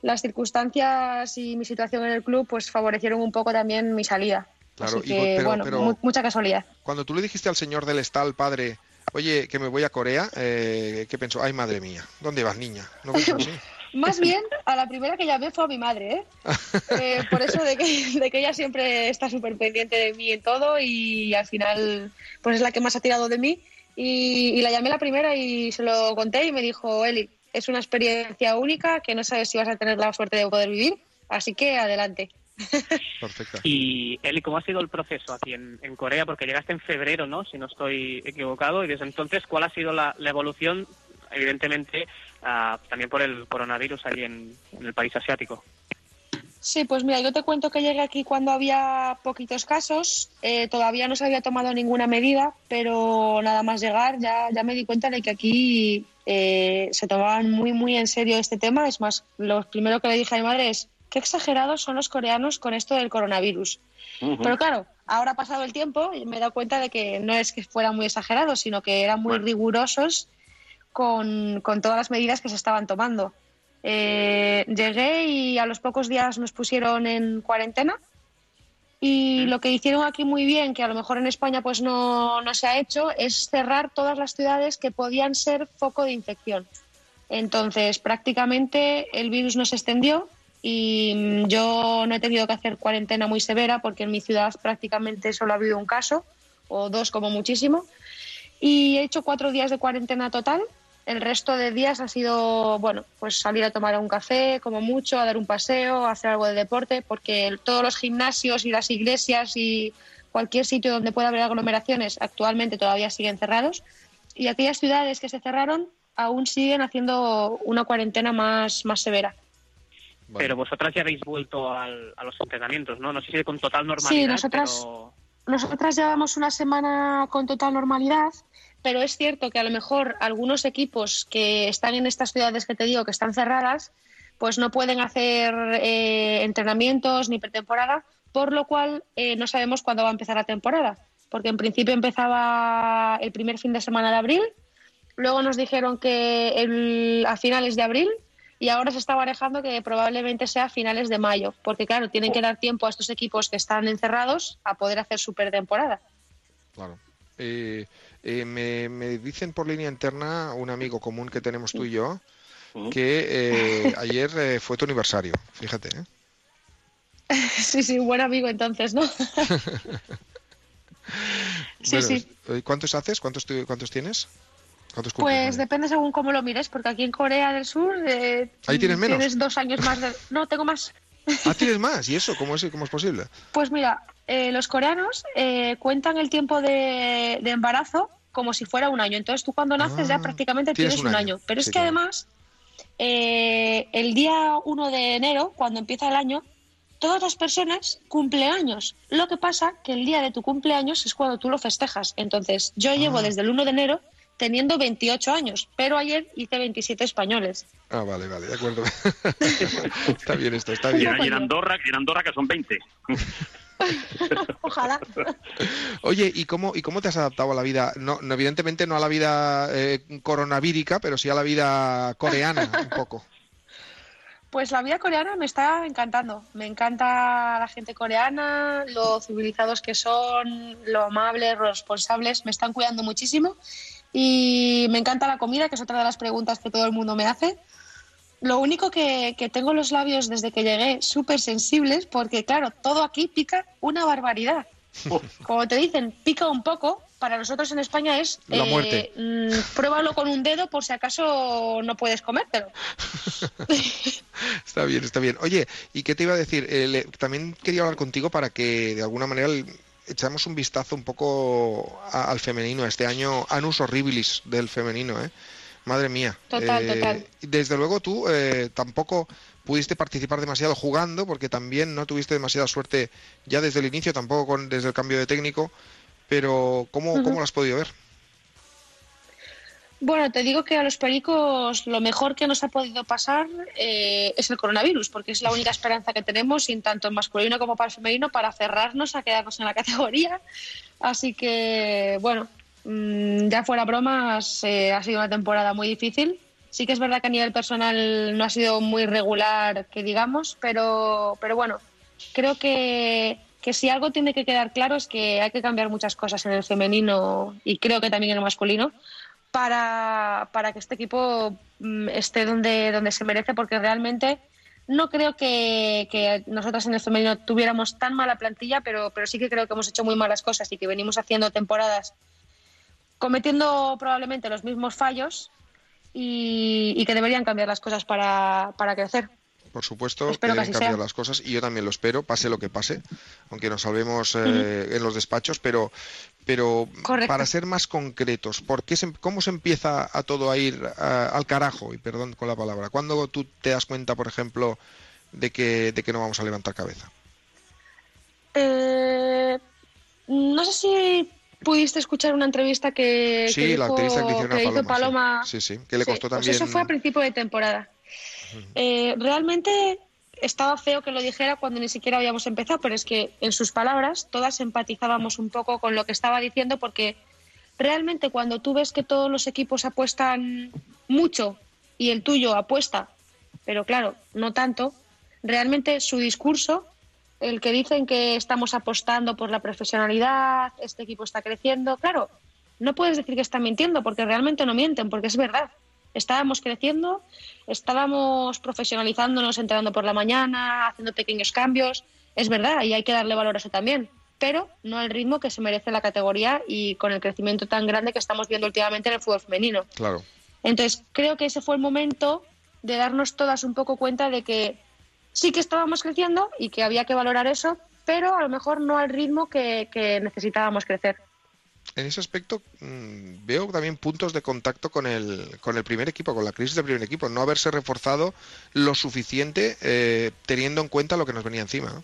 las circunstancias y mi situación en el club pues favorecieron un poco también mi salida. Claro, Así y que pero- bueno, pero- mu- mucha casualidad. Cuando tú le dijiste al señor del Estal, padre, oye, que me voy a Corea, eh, ¿qué pensó? Ay, madre mía, ¿dónde vas, niña? ¿No así? Más bien, a la primera que llamé fue a mi madre, ¿eh? Eh, por eso de que, de que ella siempre está súper pendiente de mí en todo y al final pues es la que más ha tirado de mí. Y, y la llamé la primera y se lo conté y me dijo, Eli, es una experiencia única que no sabes si vas a tener la suerte de poder vivir, así que adelante. Perfecto. Y Eli, ¿cómo ha sido el proceso aquí en, en Corea? Porque llegaste en febrero, ¿no? Si no estoy equivocado. Y desde entonces, ¿cuál ha sido la, la evolución? Evidentemente, ah, también por el coronavirus allí en, en el país asiático. Sí, pues mira, yo te cuento que llegué aquí cuando había poquitos casos, eh, todavía no se había tomado ninguna medida, pero nada más llegar ya, ya me di cuenta de que aquí eh, se tomaban muy, muy en serio este tema. Es más, lo primero que le dije a mi madre es, qué exagerados son los coreanos con esto del coronavirus. Pero claro, ahora ha pasado el tiempo y me he dado cuenta de que no es que fueran muy exagerados, sino que eran muy rigurosos con, con todas las medidas que se estaban tomando. Eh, llegué y a los pocos días nos pusieron en cuarentena y lo que hicieron aquí muy bien, que a lo mejor en España pues no, no se ha hecho, es cerrar todas las ciudades que podían ser foco de infección. Entonces, prácticamente el virus no se extendió y mm, yo no he tenido que hacer cuarentena muy severa porque en mi ciudad prácticamente solo ha habido un caso o dos como muchísimo. Y he hecho cuatro días de cuarentena total. El resto de días ha sido, bueno, pues salir a tomar un café, como mucho, a dar un paseo, a hacer algo de deporte, porque todos los gimnasios y las iglesias y cualquier sitio donde pueda haber aglomeraciones actualmente todavía siguen cerrados. Y aquellas ciudades que se cerraron aún siguen haciendo una cuarentena más, más severa. Pero vosotras ya habéis vuelto al- a los entrenamientos, ¿no? No sé si con total normalidad, Sí, nosotras, pero... nosotras llevamos una semana con total normalidad, pero es cierto que a lo mejor algunos equipos que están en estas ciudades que te digo que están cerradas, pues no pueden hacer eh, entrenamientos ni pretemporada, por lo cual eh, no sabemos cuándo va a empezar la temporada, porque en principio empezaba el primer fin de semana de abril, luego nos dijeron que el- a finales de abril y ahora se está barajando que probablemente sea a finales de mayo, porque claro, tienen que dar tiempo a estos equipos que están encerrados a poder hacer su pretemporada. Claro. Eh, eh, me, me dicen por línea interna un amigo común que tenemos tú y yo que eh, ayer eh, fue tu aniversario, fíjate. ¿eh? Sí, sí, un buen amigo entonces, ¿no? Sí, Bueno, sí. ¿Cuántos haces? ¿Cuántos, cuántos tienes? ¿Cuántos cumples, Pues depende según cómo lo mires, porque aquí en Corea del Sur eh, Ahí tienes menos. tienes dos años más de... No, tengo más. Ah, tienes más. ¿Y eso? ¿Cómo es, cómo es posible? Pues mira, eh, los coreanos eh, cuentan el tiempo de, de embarazo como si fuera un año. Entonces tú cuando naces ya prácticamente Ah, tienes tienes, un año. año. Pero Sí, es que claro. además, eh, el día 1 de enero, cuando empieza el año, todas las personas cumplen años. Lo que pasa que el día de tu cumpleaños es cuando tú lo festejas. Entonces yo llevo Ah. desde el 1 de enero teniendo 28 años, pero ayer hice 27 españoles. Ah, vale, vale, de acuerdo. está bien esto, está bien. en, y en Andorra, en Andorra que son 20. Ojalá. Oye, ¿y cómo, ¿y cómo te has adaptado a la vida? No, no, evidentemente no a la vida eh, coronavírica, pero sí a la vida coreana, un poco. Pues la vida coreana me está encantando. Me encanta la gente coreana, lo civilizados que son, lo amables, lo responsables. Me están cuidando muchísimo. Y me encanta la comida, que es otra de las preguntas que todo el mundo me hace. Lo único que, que tengo los labios desde que llegué súper sensibles, porque claro, todo aquí pica una barbaridad. Como te dicen, pica un poco. Para nosotros en España es La muerte. mm, pruébalo con un dedo por si acaso no puedes comértelo. Está bien, está bien. Oye, ¿y qué te iba a decir? Eh, le- también quería hablar contigo para que de alguna manera echamos un vistazo un poco a- al femenino. Este año, Anus Horribilis del femenino, ¿eh? Madre mía. Total, Eh, total. Desde luego tú eh, tampoco pudiste participar demasiado jugando porque también no tuviste demasiada suerte ya desde el inicio, tampoco con, desde el cambio de técnico. Pero ¿cómo. ¿cómo lo has podido ver? Bueno, te digo que a los pericos lo mejor que nos ha podido pasar eh, es el coronavirus, porque es la única esperanza que tenemos, sin tanto en masculino como para el femenino, para cerrarnos a quedarnos en la categoría. Así que, bueno, mm, ya fuera bromas, eh, ha sido una temporada muy difícil. Sí que es verdad que a nivel personal no ha sido muy regular, que digamos, pero, pero bueno, creo que, que si algo tiene que quedar claro es que hay que cambiar muchas cosas en el femenino y creo que también en el masculino para, para que este equipo mm, esté donde, donde se merece, porque realmente no creo que, que nosotros en el femenino tuviéramos tan mala plantilla, pero, pero sí que creo que hemos hecho muy malas cosas y que venimos haciendo temporadas cometiendo probablemente los mismos fallos y, y que deberían cambiar las cosas para, para crecer. Por supuesto, Espero que que cambiar las cosas y yo también lo espero, pase lo que pase, aunque nos salvemos eh, en los despachos, pero, pero Correcto. para ser más concretos, ¿por qué se- ¿cómo se empieza a todo a ir a- al carajo? Y perdón con la palabra. ¿Cuándo tú te das cuenta, por ejemplo, de que, de que no vamos a levantar cabeza? Eh, no sé si pudiste escuchar una entrevista que, Sí, que la dijo- entrevista que que hizo Paloma, sí. Paloma. Sí, sí, que le costó pues también- eso fue a principio de temporada. Eh, realmente estaba feo que lo dijera cuando ni siquiera habíamos empezado, pero es que en sus palabras todas empatizábamos un poco con lo que estaba diciendo porque realmente cuando tú ves que todos los equipos apuestan mucho y el tuyo apuesta, pero claro, no tanto, realmente su discurso, el que dicen que estamos apostando por la profesionalidad, este equipo está creciendo, claro, no puedes decir que están mintiendo porque realmente no mienten, porque es verdad. Estábamos creciendo, estábamos profesionalizándonos, entrenando por la mañana, haciendo pequeños cambios. Es verdad, y hay que darle valor a eso también, pero no al ritmo que se merece la categoría y con el crecimiento tan grande que estamos viendo últimamente en el fútbol femenino. Claro. Entonces, creo que ese fue el momento de darnos todas un poco cuenta de que sí que estábamos creciendo y que había que valorar eso, pero a lo mejor no al ritmo que, que necesitábamos crecer. En ese aspecto mm, veo también puntos de contacto con el, con el primer equipo, con la crisis del primer equipo, no haberse reforzado lo suficiente eh, teniendo en cuenta lo que nos venía encima. ¿no?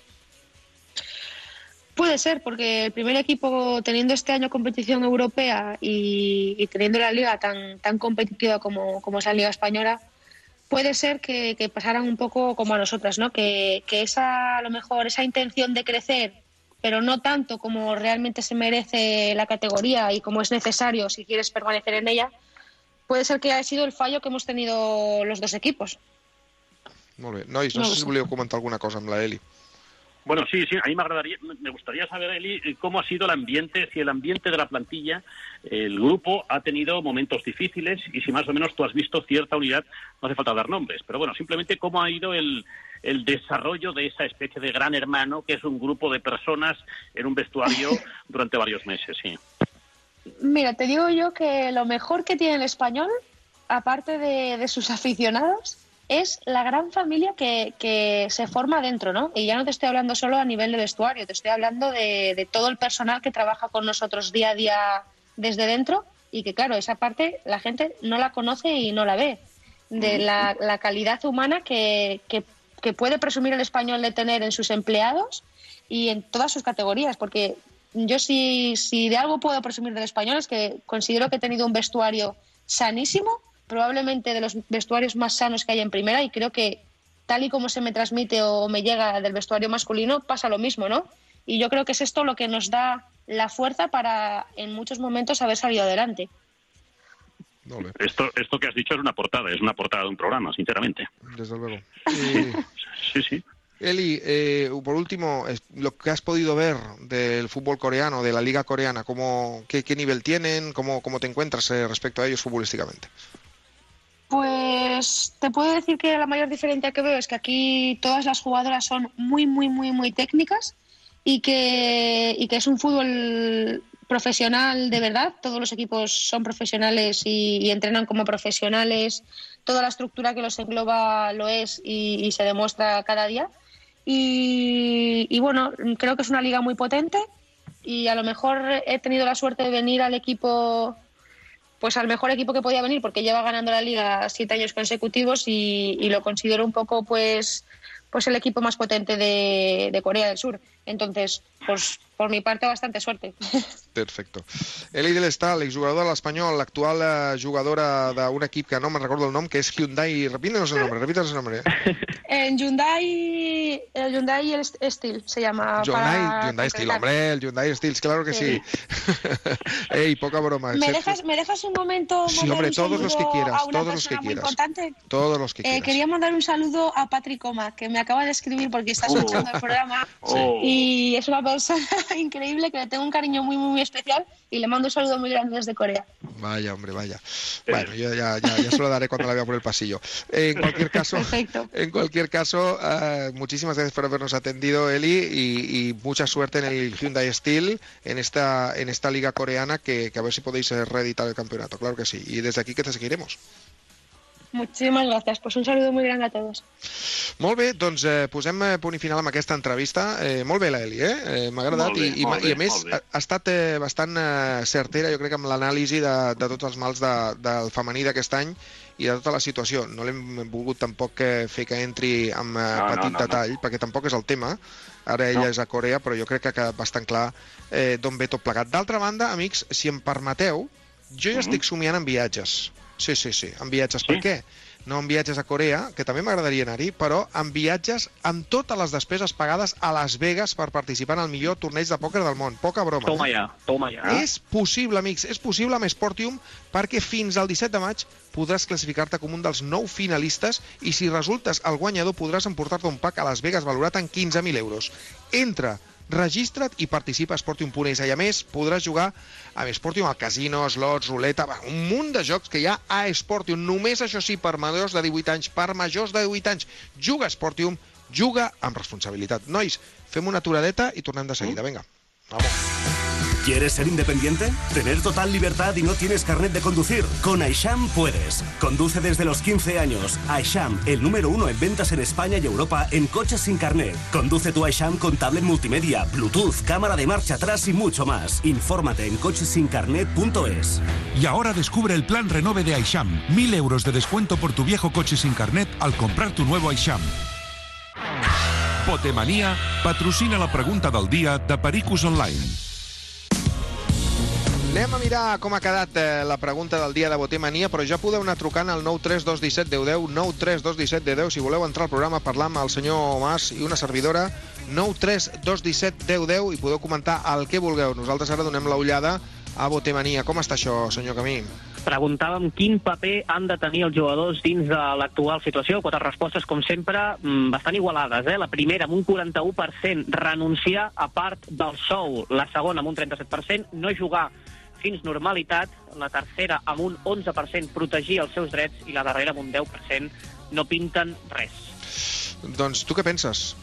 Puede ser, porque el primer equipo, teniendo este año competición europea y, teniendo la liga tan, tan competitiva como, como es la liga española, puede ser que, que pasaran un poco como a nosotras, ¿no? Que, que esa, a lo mejor, esa intención de crecer, pero no tanto como realmente se merece la categoría y como es necesario si quieres permanecer en ella, puede ser que haya sido el fallo que hemos tenido los dos equipos. Molt bé. Nois, no, No sé si volíeu comentar alguna cosa amb la Eli. Bueno, sí, sí, a mí me agradaría, me gustaría saber, Eli, cómo ha sido el ambiente, si el ambiente de la plantilla, el grupo ha tenido momentos difíciles y si más o menos tú has visto cierta unidad, no hace falta dar nombres, pero bueno, simplemente cómo ha ido el, el desarrollo de esa especie de gran hermano que es un grupo de personas en un vestuario durante varios meses, sí. Mira, te digo yo que lo mejor que tiene el español, aparte de, de sus aficionados, es la gran familia que, que se forma dentro, ¿no? Y ya no te estoy hablando solo a nivel de vestuario, te estoy hablando de, de todo el personal que trabaja con nosotros día a día desde dentro y que, claro, esa parte la gente no la conoce y no la ve. De la, la calidad humana que, que, que puede presumir el español de tener en sus empleados y en todas sus categorías, porque yo si, si de algo puedo presumir del español es que considero que he tenido un vestuario sanísimo, probablemente de los vestuarios más sanos que hay en primera y creo que tal y como se me transmite o me llega del vestuario masculino pasa lo mismo, ¿no? Y yo creo que es esto lo que nos da la fuerza para en muchos momentos haber salido adelante. Esto, esto que has dicho es una portada, es una portada de un programa, sinceramente. Desde luego. Sí, sí. Eli, eh, por último, lo que has podido ver del fútbol coreano, de la liga coreana, ¿cómo, qué, qué nivel tienen? ¿Cómo, cómo te encuentras eh, respecto a ellos futbolísticamente? Pues te puedo decir que la mayor diferencia que veo es que aquí todas las jugadoras son muy, muy, muy, muy técnicas y que, y que es un fútbol profesional de verdad. Todos los equipos son profesionales y, entrenan como profesionales. Toda la estructura que los engloba lo es y, se demuestra cada día. Y, y bueno, creo que es una liga muy potente y a lo mejor he tenido la suerte de venir al equipo pues al mejor equipo que podía venir porque lleva ganando la liga siete años consecutivos y, lo considero un poco pues pues el equipo más potente de Corea del Sur entonces pues por mi parte bastante suerte Perfecto. Eli del Estal, exjugador de l'Espanyol, l'actual eh, jugadora d'un equip que no me'n recordo el nom, que és Hyundai... Repítanos el nombre, repítanos el nombre. en Hyundai el Hyundai el Steel se llama Hyundai, para Hyundai Steel, hombre, el Hyundai Steel, claro que sí. Ey, poca broma. ¿Me dejas, ¿Me dejas un momento Sí, hombre, todos los que quieras, todos los que muy quieras. importante? Todos los que Eh, quieras. quería mandar un saludo a Patrick Coma, que me acaba de escribir porque está Oh. escuchando el programa. Oh. Y es una persona increíble que le tengo un cariño muy, muy, muy especial y le mando un saludo muy grande desde Corea. Vaya, hombre, vaya. Bueno, yo ya, ya, ya se lo daré cuando la vea por el pasillo. En cualquier caso, en cualquier caso, eh, muchísimas gracias por habernos atendido, Eli, y, y mucha suerte en el Hyundai Steel, en esta, en esta liga coreana, que, que a ver si podéis eh, reeditar el campeonato, claro que sí. Y desde aquí que te seguiremos. Muchísimas gracias. Pues un saludo muy grande a todos. Molt bé, doncs eh, posem eh, punt i final amb aquesta entrevista. Eh, molt bé, la Eli, eh? eh M'ha agradat Molt bé, i, i, molt i, a bé, més molt bé. ha, ha estat eh, bastant eh, certera, jo crec, amb l'anàlisi de, de tots els mals de, del femení d'aquest any i de tota la situació. No l'hem volgut tampoc eh, fer que entri amb eh, No, no, petit no, no. detall, perquè tampoc és el tema. Ara ella No. és a Corea, però jo crec que ha quedat bastant clar eh, d'on ve tot plegat. D'altra banda, amics, si em permeteu, jo ja Mhm. estic somiant en viatges. Sí, sí, sí, en viatges. Per què? No en viatges a Corea, que també m'agradaria anar-hi, però en viatges amb totes les despeses pagades a Las Vegas per participar en el millor torneig de pòquer del món. Poca broma, Toma eh? ja, toma ja. És possible, amics, és possible amb Sportium perquè fins al 17 de maig podràs classificar-te com un dels nou finalistes i si resultes el guanyador podràs emportar-te un pack a Las Vegas valorat en 15.000 euros. Entra, registra't i participa a Sportium.es i a més podràs jugar amb Sportium al casino, slots, ruleta, un munt de jocs que hi ha a Sportium. Només, això sí, per majors de 18 anys, per majors de 18 anys. Juga a Sportium, juga amb responsabilitat. Nois, fem una aturadeta i tornem de seguida. Vinga. ¿Quieres ser independiente? ¿Tener total libertad y no tienes carnet de conducir? Con Aisham puedes. Conduce desde los 15 años. Aisham, el número uno en ventas en España y Europa en coches sin carnet. Conduce tu Aisham con tablet multimedia, Bluetooth, cámara de marcha atrás y mucho más. Infórmate en cochesincarnet.es. Y ahora descubre el plan Renove de Aisham. Mil euros de descuento por tu viejo coche sin carnet al comprar tu nuevo Aisham. Potemanía patrocina la pregunta del día de Pericos Online. Anem a mirar com ha quedat eh, la pregunta del dia de Botemania, però ja podeu anar trucant al 93217 1010, 93217 1010, si voleu entrar al programa, parlar amb el senyor Mas i una servidora, 93217 1010, i podeu comentar el que vulgueu. Nosaltres ara donem la ullada a Botemania. Com està això, senyor Camí? Preguntàvem quin paper han de tenir els jugadors dins de l'actual situació. Quatre respostes, com sempre, mm, bastant igualades. Eh? La primera, amb un 41%, renunciar a part del sou. La segona, amb un 37%, no jugar fins normalitat. La tercera, amb un 11%, protegir els seus drets. I la darrera, amb un 10%, no pinten res. Doncs tu què penses?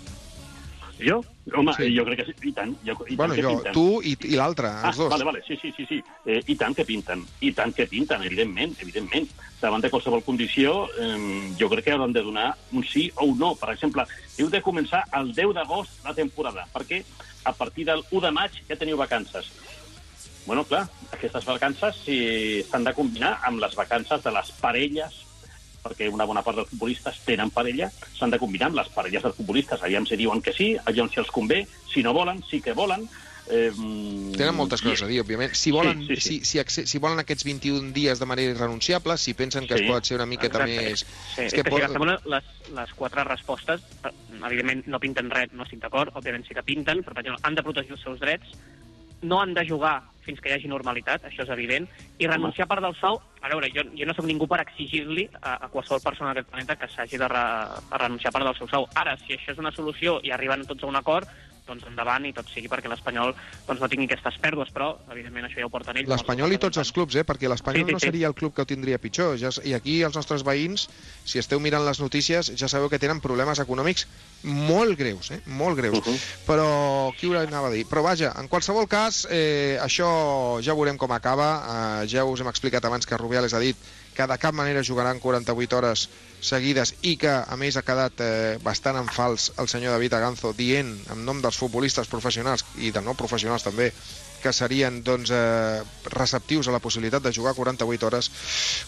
Jo? Home, Sí. jo crec que sí, i tant. Jo, i Bueno, tant que jo, pinten. tu i, i l'altre, Ah, els dos. vale, vale, sí, sí, sí, sí. Eh, I tant que pinten, i tant que pinten, evidentment, evidentment. Davant de qualsevol condició, eh, jo crec que hauran de donar un sí o un no. Per exemple, heu de començar el 10 d'agost la temporada, perquè a partir del 1 de maig ja teniu vacances. Bueno, clar, aquestes vacances si s'han de combinar amb les vacances de les parelles perquè una bona part dels futbolistes tenen parella, s'han de combinar amb les parelles dels futbolistes. Aviam si diuen que sí, aviam si els convé, si no volen, sí que volen. Eh, Tenen moltes coses a dir, òbviament. Si volen, Sí, sí, sí. Si, si, si volen aquests 21 dies de manera irrenunciable, si pensen que Sí, es pot ser una miqueta exacte. més... Sí, és que, si agafem les, les quatre respostes, evidentment no pinten res, no estic d'acord, òbviament sí que pinten, però per exemple, han de protegir els seus drets, no han de jugar fins que hi hagi normalitat, això és evident, i renunciar a part del sou, a veure, jo, jo no sóc ningú per exigir-li a, a qualsevol persona d'aquest planeta que s'hagi de, re, a renunciar a part del seu sou. Ara, si això és una solució i arriben tots a un acord, doncs endavant i tot sigui perquè l'Espanyol doncs, no tingui aquestes pèrdues, però evidentment això ja ho porten ells. L'Espanyol i tots els clubs, eh? perquè l'Espanyol Sí, sí, no sí. seria el club que ho tindria pitjor. Ja, I aquí els nostres veïns, si esteu mirant les notícies, ja sabeu que tenen problemes econòmics molt greus, eh? molt greus. Uh-huh. Però qui ho anava a dir? Però vaja, en qualsevol cas, eh, això ja veurem com acaba. Eh, ja us hem explicat abans que Rubiales ha dit que de cap manera jugaran 48 hores seguides i que, a més, ha quedat eh, bastant en fals el senyor David Aganzo dient, en nom dels futbolistes professionals i de no professionals també, que serien doncs, eh, receptius a la possibilitat de jugar 48 hores.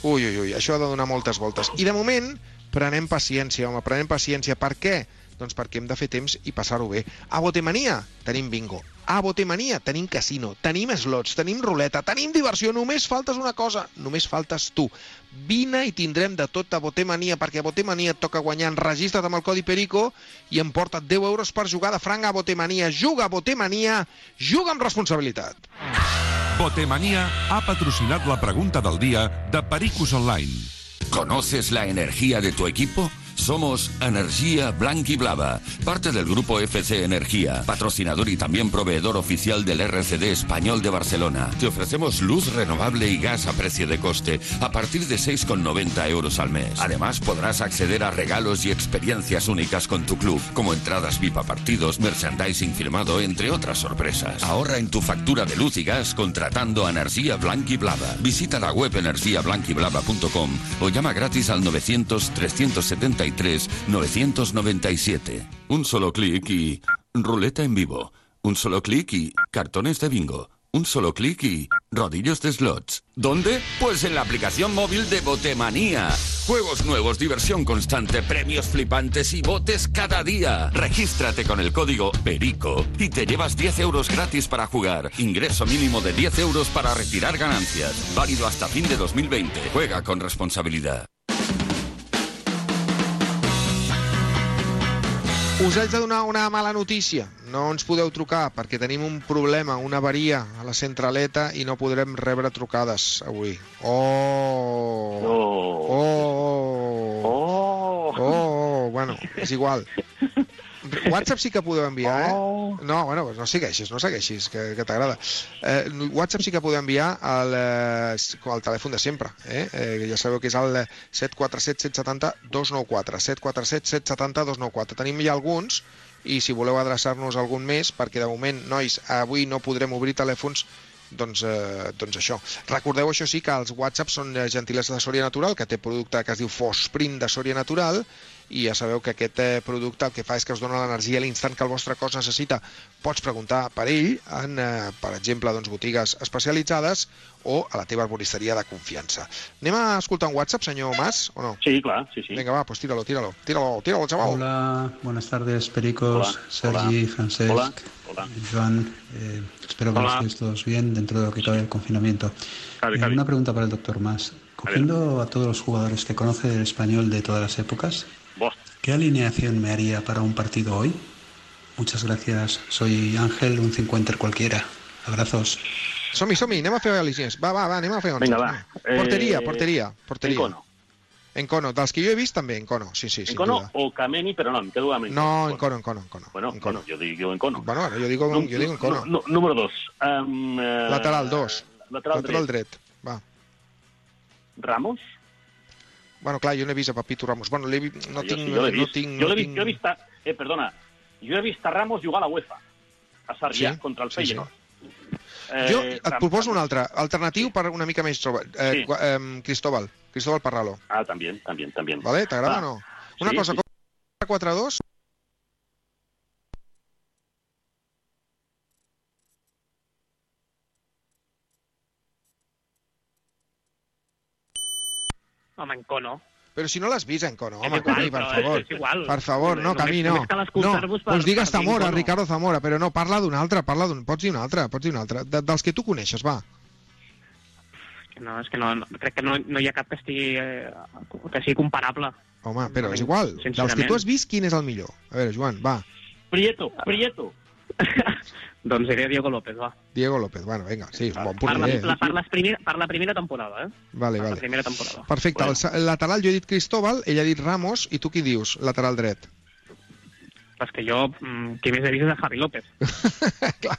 Ui, ui, ui, això ha de donar moltes voltes. I de moment, prenem paciència, home, prenem paciència. Per què? Doncs perquè hem de fer temps i passar-ho bé. A Botemania tenim bingo. A Botemania tenim casino, tenim slots, tenim ruleta, tenim diversió. Només faltes una cosa, només faltes tu. Vine i tindrem de tot a Botemania, perquè a Botemania et toca guanyar. Enregistra't amb el codi Perico i emporta't 10 euros per jugar de franc a Botemania. Juga a Botemania, juga amb responsabilitat. Botemanía ha patrocinat la pregunta del día de Pericos Online. ¿Conoces la energía de tu equipo? Somos Energía Blanquiblava, parte del grupo FC Energía, patrocinador y también proveedor oficial del RCD Español de Barcelona. Te ofrecemos luz renovable y gas a precio de coste a partir de 6,90 euros al mes. Además, podrás acceder a regalos y experiencias únicas con tu club, como entradas VIP a partidos, merchandising firmado, entre otras sorpresas. Ahorra en tu factura de luz y gas contratando a Energía Blanquiblava. Visita la web energiablanquiblava.com o llama gratis al 900-373-997. Un solo clic y... Ruleta en vivo. Un solo clic y... Cartones de bingo. Un solo clic y... Rodillos de slots. ¿Dónde? Pues en la aplicación móvil de Botemanía. Juegos nuevos, diversión constante, premios flipantes y botes cada día. Regístrate con el código PERICO y te llevas 10 euros gratis para jugar. Ingreso mínimo de 10 euros para retirar ganancias. Válido hasta fin de 2020. Juega con responsabilidad. Us haig de donar una mala notícia. No ens podeu trucar perquè tenim un problema, una avaria a la centraleta i no podrem rebre trucades avui. Oh! Oh! Oh! Oh! oh. Bueno, és igual. WhatsApp sí que podeu enviar, eh? No, bueno, pues no segueixis, no segueixis, que, que t'agrada. Eh, WhatsApp sí que podeu enviar al, eh, al telèfon de sempre, eh? eh? Ja sabeu que és el 747 770 294, 747 770 294. Tenim ja alguns, i si voleu adreçar-nos algun més, perquè de moment, nois, avui no podrem obrir telèfons, doncs, eh, doncs això. Recordeu, això sí, que els WhatsApp són eh, gentilesa de Sòria Natural, que té producte que es diu Fosprint de Sòria Natural, i ja sabeu que aquest eh, producte el que fa és que us dona l'energia a l'instant que el vostre cos necessita. Pots preguntar per ell en, eh, per exemple, doncs, botigues especialitzades o a la teva arboristeria de confiança. Anem a escoltar un WhatsApp, senyor Mas, o no? Sí, clar, sí, sí. Vinga, va, pues tíralo, tíralo, tíralo, tíralo, chaval. Hola, buenas tardes, Pericos, Hola, Sergi, hola, Francesc, hola, hola. Joan. eh, espero que Hola. estéis todos bien dentro de lo que cabe del confinamiento. Cabe, Eh, cabe. una pregunta para el doctor Mas. Cogiendo a todos los jugadores que conoce del español de todas las épocas. ¿Qué alineación me haría para un partido hoy? Muchas gracias. Soy Ángel, un 50 cualquiera. Abrazos. Som-hi, som-hi, anem a fer. Va, va, va, anem a fer Vinga, va. Porteria, Eh, porteria, porteria. Encono. Encono, dels que jo he vist també, Encono, sí, sí, Encono duda. o Kameni, pero no, me quedo amb Encono. No, Encono, Encono, Encono. Bueno, bueno, yo digo Encono. Bueno, bueno, yo digo, yo digo Encono. Número dos. Um, eh, Lateral, dos. Lateral, Lateral dret. dret. Va. Ramos? Bueno, clar, jo no he vist a Papito Ramos. Bueno, vi- no jo tinc... sí, jo no vist. tinc, jo no l'he vist, tinc... jo he vist... ta- Eh, perdona, Jo he vist a Ramos jugar a la UEFA, a Sarrià, Sí, contra el sí, sí. Feyenoord. Jo Eh, et proposo un altre, alternatiu per una mica més jove. Eh, Sí. Eh, Cristóbal, Cristóbal Parralo. Ah, también, también, también. Vale, t'agrada Va. o no? Una Sí, cosa, sí. com 4-2, Home, en Cono. però si no l'has vist, en Cono, home, igual, Camí, per favor. és igual. Per favor, no, Camí, no. No, per- doncs digues Zamora. Ricardo Zamora, però no, parla d'un altre, parla d'un... Pots dir un altre, pots dir un altre. De, dels que tu coneixes, va. No, és que no, no crec que no, no hi ha cap que estigui, eh, que sigui comparable. Home, però és igual. Dels que tu has vist, quin és el millor? A veure, Joan, va. Prieto, Prieto. doncs diré Diego López, va. Diego López, bueno, vinga, sí, un bon Per la, porter. la, eh? per, les primer, per la primera temporada, eh? Vale, per la vale. primera temporada. Perfecte, el, sa- el lateral jo he dit Cristóbal, ell ha dit Ramos, i tu qui dius, lateral dret? Però és que jo, mm, qui més he vist és a Javi López.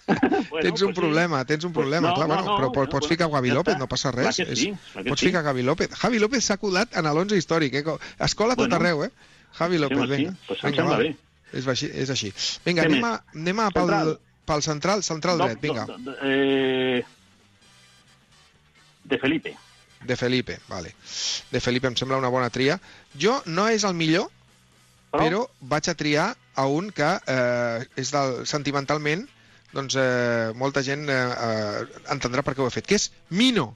tens un problema, tens un problema, no, clar, no, bueno, no, però no, pots bueno, ficar Gavi ja López, no passa Clar res. que sí, clar que pots sí. ficar Gavi López. Javi López s'ha colat en l'11 històric, eh? co- Escola a tot Bueno. arreu, eh? Javi López, sí, vinga. pues em vinga, sembla va. bé. És així. És així. Vinga, anem a, anem a pel, Central. pel central, central dret, vinga. No, no, eh, de Felipe. De Felipe, vale. De Felipe em sembla una bona tria. Jo no és el millor, però vaig a triar a un que eh, és del, sentimentalment, doncs eh, molta gent eh, eh, entendrà per què ho he fet, que és Mino.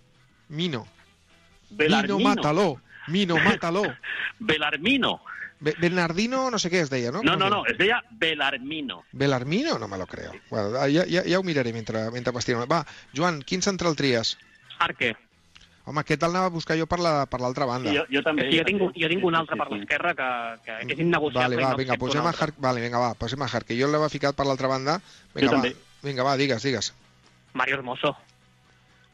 Mino. Mino Belarmino. Mataló. Mino Mataló. Belarmino. Be Bernardino, no sé què es deia, no? No, no, es no, es deia Belarmino. Belarmino? No me lo creo. Bueno, ja, ja, ja ho miraré mentre, mentre m'estiro. Va, Joan, quin central tries? Arque. Home, aquest el anava a buscar jo per la- per l'altra banda. Jo, jo també. Sí, jo, tinc, jo tinc un altre per l'esquerra que, que, que és innegociable. Vale, i va, no vinga, posem a. Hark... Vale, vinga, va, posem a Hark, que jo l'havia ficat per l'altra banda. Vinga, Jo va, també. vinga, va, digues, digues. Mario Hermoso.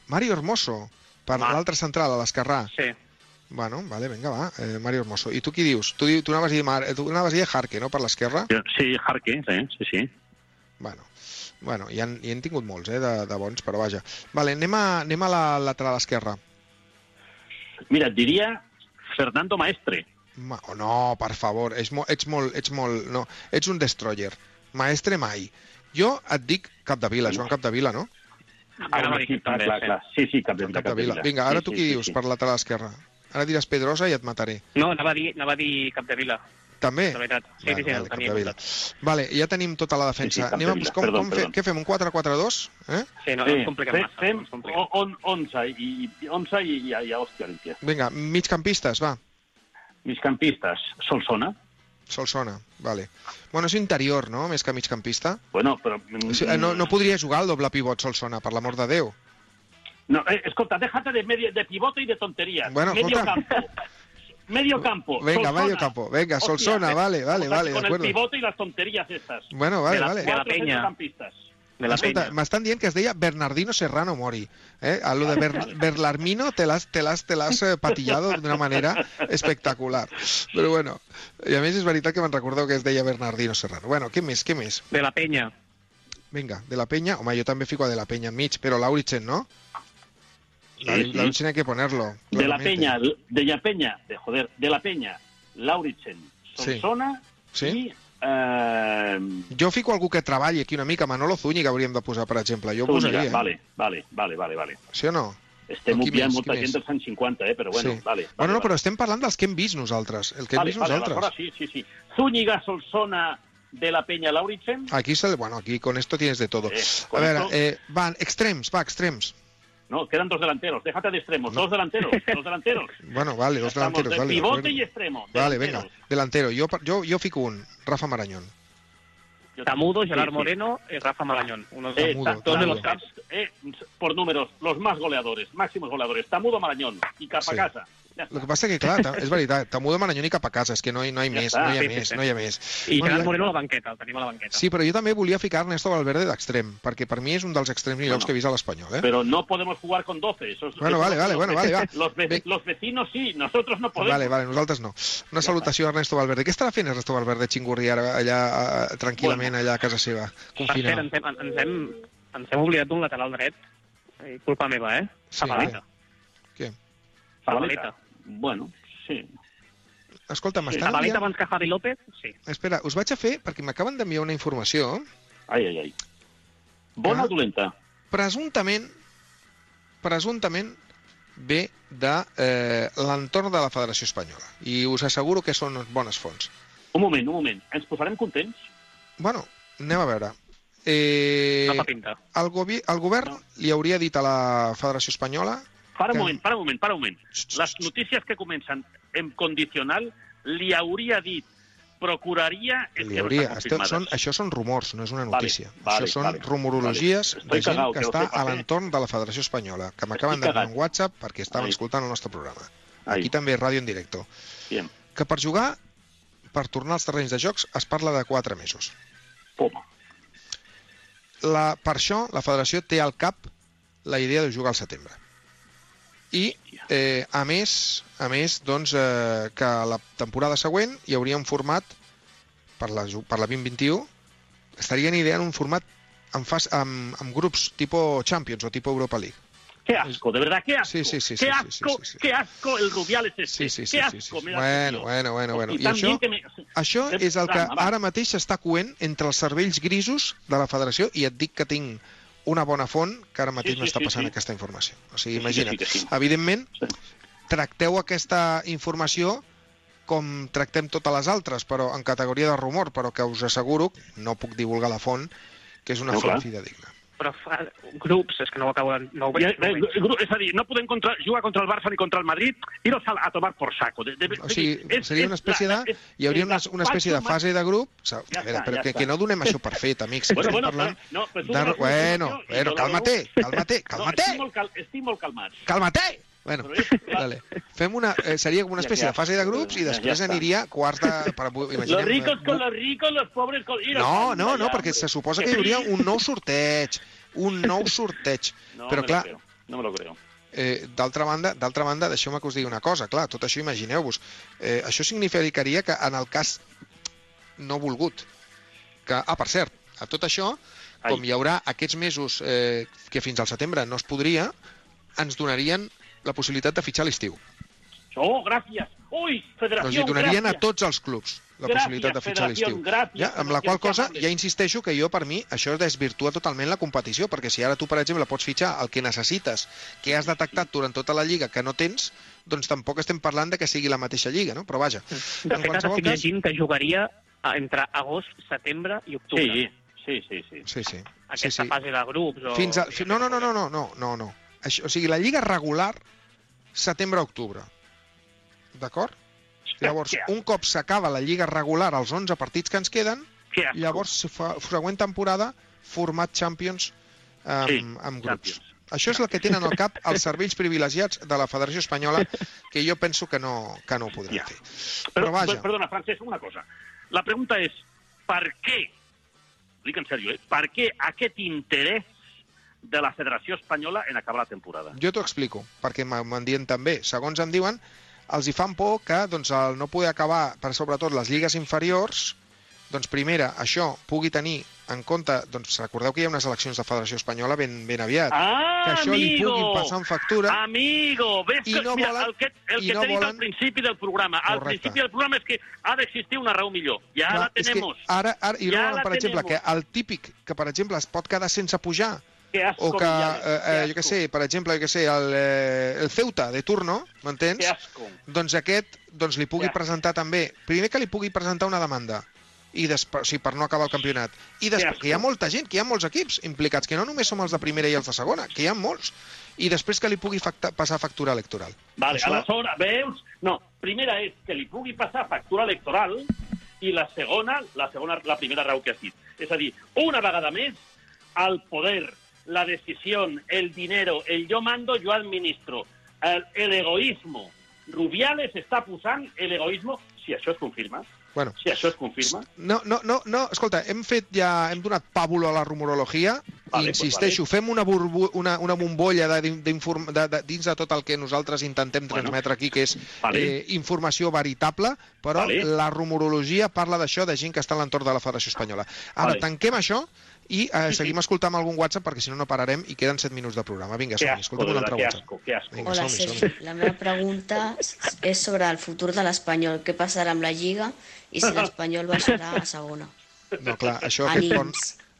Mario Hermoso, per l'altre central, a l'esquerrà. Sí. Bueno, vale, vinga, va, eh, Mario Hermoso. I tu qui dius? Tu, tu anaves a dir, Mar... tu anaves a dir Harke, no?, per l'esquerra? Sí, Jarque, sí, sí, sí. Bueno, bueno hi, han, hi han tingut molts, eh, de, de bons, però vaja. Vale, anem a, anem a la lateral esquerra. Mira, et diria Fernando Maestre. Ma, oh, no, per favor, ets molt, ets molt, ets molt, no, ets un destroyer. Maestre mai. Jo et dic Capdevila, Joan Capdevila, no? Ah, no, sí, clar, clar, clar. Sí, sí, Capdevila. Capdevila. Vinga, ara sí, tu sí, qui sí, dius sí. per lateral esquerra? Ara diràs Pedrosa i et mataré. No, anava a dir, anava a dir Capdevila. També? De veritat. Sí, Vale, sí, sí, vale, el tenia Capdevila. Vale, ja tenim tota la defensa. Sí, sí, Anem a, com, Perdó, com fe, perdó. què fem, un 4-4-2? Eh? Sí, no, Sí, no ens compliquem fem, massa. fem no ens compliquem. o- on, 11 i, i 11 i, i, i a hòstia límpia. Vinga, migcampistes, va. Migcampistes, Solsona. Solsona, vale. Bueno, és interior, no?, més que migcampista. Bueno, però... Eh, no, no podria jugar al doble pivot Solsona, per l'amor de Déu. No, eh, escolta, déjate de, medio, de pivote y de tonterías. Bueno, medio campo. Medio campo. Venga, Solsona. medio campo. Venga, Hostia, Solsona, eh, vale, vale, vale, de Con acuerdo. el pivote y las tonterías estas. Bueno, vale, De la- vale. de la penya. centrocampistas. De la Escolta, penya. m'estan dient que es deia Bernardino Serrano Mori. Eh? A lo de Ber Berlarmino te l'has te l'has- te l'has eh, patillado d'una manera espectacular. Però bueno, i a més és veritat que me'n recordeu que es deia Bernardino Serrano. Bueno, què més, què més? De la penya. Vinga, de la Peña. Home, jo també fico a de la Peña enmig, però Lauritzen, no? La, Sí, sí. Lauritzen hay que ponerlo. De la claramente. Peña, de la Peña, de joder, de la Peña, Lauritsen, Sí. Solsona Sí? i... Eh, Jo fico algú que treballi aquí una mica, Manolo Zúñiga hauríem de posar, per exemple. Jo Zúñiga, posaria, eh? Vale, vale, vale, vale, vale. Sí o no? Estem No, obviant més, molta gent més? dels anys 50, eh? però bueno, sí. vale. bueno, no, vale, però estem parlant dels que hem vist nosaltres. El que hem vale, vist vale, nosaltres. sí, sí, sí. Zúñiga, Solsona, de la Peña, Lauritsen. Aquí, se, bueno, aquí con esto tienes de todo. Eh, A veure, esto- eh, van, extrems, va, extrems. No, quedan dos delanteros. Déjate de extremos. Dos delanteros. dos delanteros. Bueno, vale, dos Estamos delanteros, de vale. de pivote y extremo. Vale, delanteros. venga, delantero. Jo, jo, jo fico un, Rafa Marañón. Yo Tamudo. Gerard Sí, sí. Moreno y Rafa Marañón. Unos Eh, Tamudo, ta- dos de los caps. eh, por números, los más goleadores, máximos goleadores. Tamudo Marañón y Capacasa. Ya Lo está. que passa que, clar, és veritat, Tamudo Marañón i cap a casa, és que no hi, no hi Ja més, està. no hi ha Sí, més, sí. no hi ha més. I Bueno, Gerard Moreno a la banqueta, el tenim a la banqueta. Sí, però jo també volia ficar Ernesto Valverde d'extrem, perquè per mi és un dels extrems millors Bueno, que he vist a l'Espanyol, eh? Pero no podemos jugar con 12. Eso es- Bueno, vale, vale, bueno, vale, va. Los, ve- los vecinos sí, nosotros no podemos. Vale, vale, nosaltres no. Una salutació a Ernesto Valverde. Què estarà fent Ernesto Valverde xingurri ara allà, tranquil·lament allà a casa seva, confinat? ens hem, ens hem, ens hem oblidat d'un lateral dret. Eh, culpa meva, eh? Sí, Zabaleta. Què? Zabaleta. Bueno, sí. Escolta, Sí. Avalit enviant... abans que Javi López, sí. Espera, us vaig a fer, perquè m'acaben d'enviar una informació, Ai, ai, ai. Bona o dolenta? presumptament, presumptament ve de eh, l'entorn de la Federació Espanyola. I us asseguro que són bones fonts. Un moment, un moment. Ens posarem contents? Bueno, anem a veure. Eh, No fa pinta. el, govi el govern li hauria dit a la Federació Espanyola Para un que- moment, para un moment, para un moment. Les notícies que comencen en condicional li hauria dit procuraria... És li que no hauria... Estem, confirmades. són, això són rumors, no és una Vale, notícia. vale, això són vale, rumorologies vale. de gent cagao, que que està a l'entorn de la Federació Espanyola, que m'acaben cagat. un WhatsApp perquè estaven Ai. escoltant el nostre programa. Ai. Aquí també ràdio en directo. Bien. Que per jugar, per tornar als terrenys de jocs, es parla de 4 mesos. Toma. La, per això, la federació té al cap la idea de jugar al setembre. I, eh, a més, a més doncs, eh, que la temporada següent hi hauria un format per la, per la 2021 estarien ideant un format amb, fas, amb, amb grups tipo Champions o tipo Europa League. Qué asco, de verdad, qué asco. Sí, sí, sí, qué sí, asco, sí, sí, sí. qué asco el Rubiales este. Sí, sí, sí, qué sí, asco, sí. da Bueno, bueno, bueno, bueno. I I això, me... això És el que ara mateix s'està coent entre els cervells grisos de la federació i et dic que tinc una bona font que ara mateix sí, m'està sí, passant sí. aquesta informació. O sigui, Sí, sí, imagina't. sí que sí. Evidentment, tracteu aquesta informació com tractem totes les altres, però en categoria de rumor, però que us asseguro, no puc divulgar la font, que és una No, font clar. fidedigna. Però fa, grups, és que no ho acabo de... No ho Ja, veig. no ho eh, veig. és a dir, no podem contra, jugar contra el Barça ni contra el Madrid i no a, a tomar por saco. De, de, O sigui, és- seria una espècie de... és- Hi hauria una, una espècie de fase de grup... Ja a veure, està, però ja que, que no donem això per fet, amics. Bueno, Estem bueno, parlant... no, però de... Bueno, bueno, calma-te, dono. calma-te, No, calma-te. estic molt, cal, estic molt calmat. Calma-te! Bueno, vale. Fem una, eh, seria com una espècie de fase de grups i després ja aniria quarts de... Per, imaginem, Los ricos eh, con los ricos, los pobres con... Mira, No, no, no, perquè se suposa que hi hauria un nou sorteig, un nou sorteig. No Però me clar, lo creo, no me lo creo. eh, d'altra banda, d'altra banda, deixeu-me que us digui una cosa, clar, tot això imagineu-vos. Eh, això significaria que en el cas no volgut, que, ah, per cert, a tot això, com hi haurà aquests mesos eh, que fins al setembre no es podria, ens donarien la possibilitat de fitxar a l'estiu. Oh, gràcies. Ui, federació, doncs li donarien gràcies. a tots els clubs la gràcies, possibilitat de fitxar l'estiu. Ja, amb la qual cosa, ja insisteixo que jo, per mi, això desvirtua totalment la competició, perquè si ara tu, per exemple, pots fitxar el que necessites, que has detectat durant tota la lliga que no tens, doncs tampoc estem parlant de que sigui la mateixa lliga, no? Però vaja. De fet, ara estic llegint que jugaria entre agost, setembre i octubre. Sí, sí, sí. sí. sí, sí. Aquesta sí, sí. fase de grups... O... Fins a... No, no, no, no, no, no, no. Això, o sigui, la lliga regular setembre-octubre. D'acord? Llavors, un cop s'acaba la lliga regular, els 11 partits que ens queden, llavors, si fa, següent temporada, format Champions amb, Sí, amb grups. Això és el que tenen al cap els cervells privilegiats de la Federació Espanyola, que jo penso que no, que no ho podran fer. Però, Però vaja, per- Perdona, Francesc, una cosa. La pregunta és, per què, dic en sèrio, eh? per què aquest interès de la Federació Espanyola en acabar la temporada? Jo t'ho explico, perquè m'han dient també. Segons em diuen, els hi fan por que doncs, el no poder acabar, per sobretot les lligues inferiors, doncs primera, això pugui tenir en compte, doncs recordeu que hi ha unes eleccions de Federació Espanyola ben, ben aviat, Ah, que això li amigo! pugui passar en factura, Amigo, ves I que, no mira, volen- el que, el que no t'he dit al volen- principi del programa, al Correcte. principi del programa és que ha d'existir una raó millor. Ja Clar, la tenemos. ara, ara, i Ja no, la per exemple, que tenemos. el típic que, per exemple, es pot quedar sense pujar, Que asco, o que, Villares, eh, eh, jo què sé, per exemple, jo què sé, el, eh, el Ceuta de turno, m'entens? Que asco. Doncs aquest doncs li pugui Que presentar també, primer que li pugui presentar una demanda, i després, o sigui, per no acabar el campionat. I després, que hi ha molta gent, que hi ha molts equips implicats, que no només som els de primera i els de segona, que hi ha molts. I després que li pugui facta, passar factura electoral. Vale, Això- aleshores, veus? No, primera és que li pugui passar factura electoral i la segona, la segona, la primera raó que has dit. És a dir, una vegada més, el poder, la decisió, el dinero, el yo mando, yo administro, el, el egoísmo. Rubiales està posant el egoísmo, si això es confirma, Bueno, si això es confirma, No, no, no, no, escolta, hem fet ja, hem donat pàbulo a la rumorologia, Vale, i insisteixo, pues fem una, burbu, una, una bombolla de, d'inform- de, de, dins de tot el que nosaltres intentem Bueno, transmetre aquí, que és vale. eh, informació veritable, però Vale. la rumorologia parla d'això de gent que està a l'entorn de la Federació Espanyola. Ara, Vale. tanquem això i eh, seguim escoltant algun WhatsApp perquè si no no pararem i queden 7 minuts de programa. Vinga, som-hi, asco, escolta'm un altre WhatsApp. asco, asco. Vinga, Hola, som-hi, Sergi. La meva pregunta és sobre el futur de l'Espanyol. Què passarà amb la Lliga i si l'Espanyol baixarà a segona? No, clar, això, aquest pont.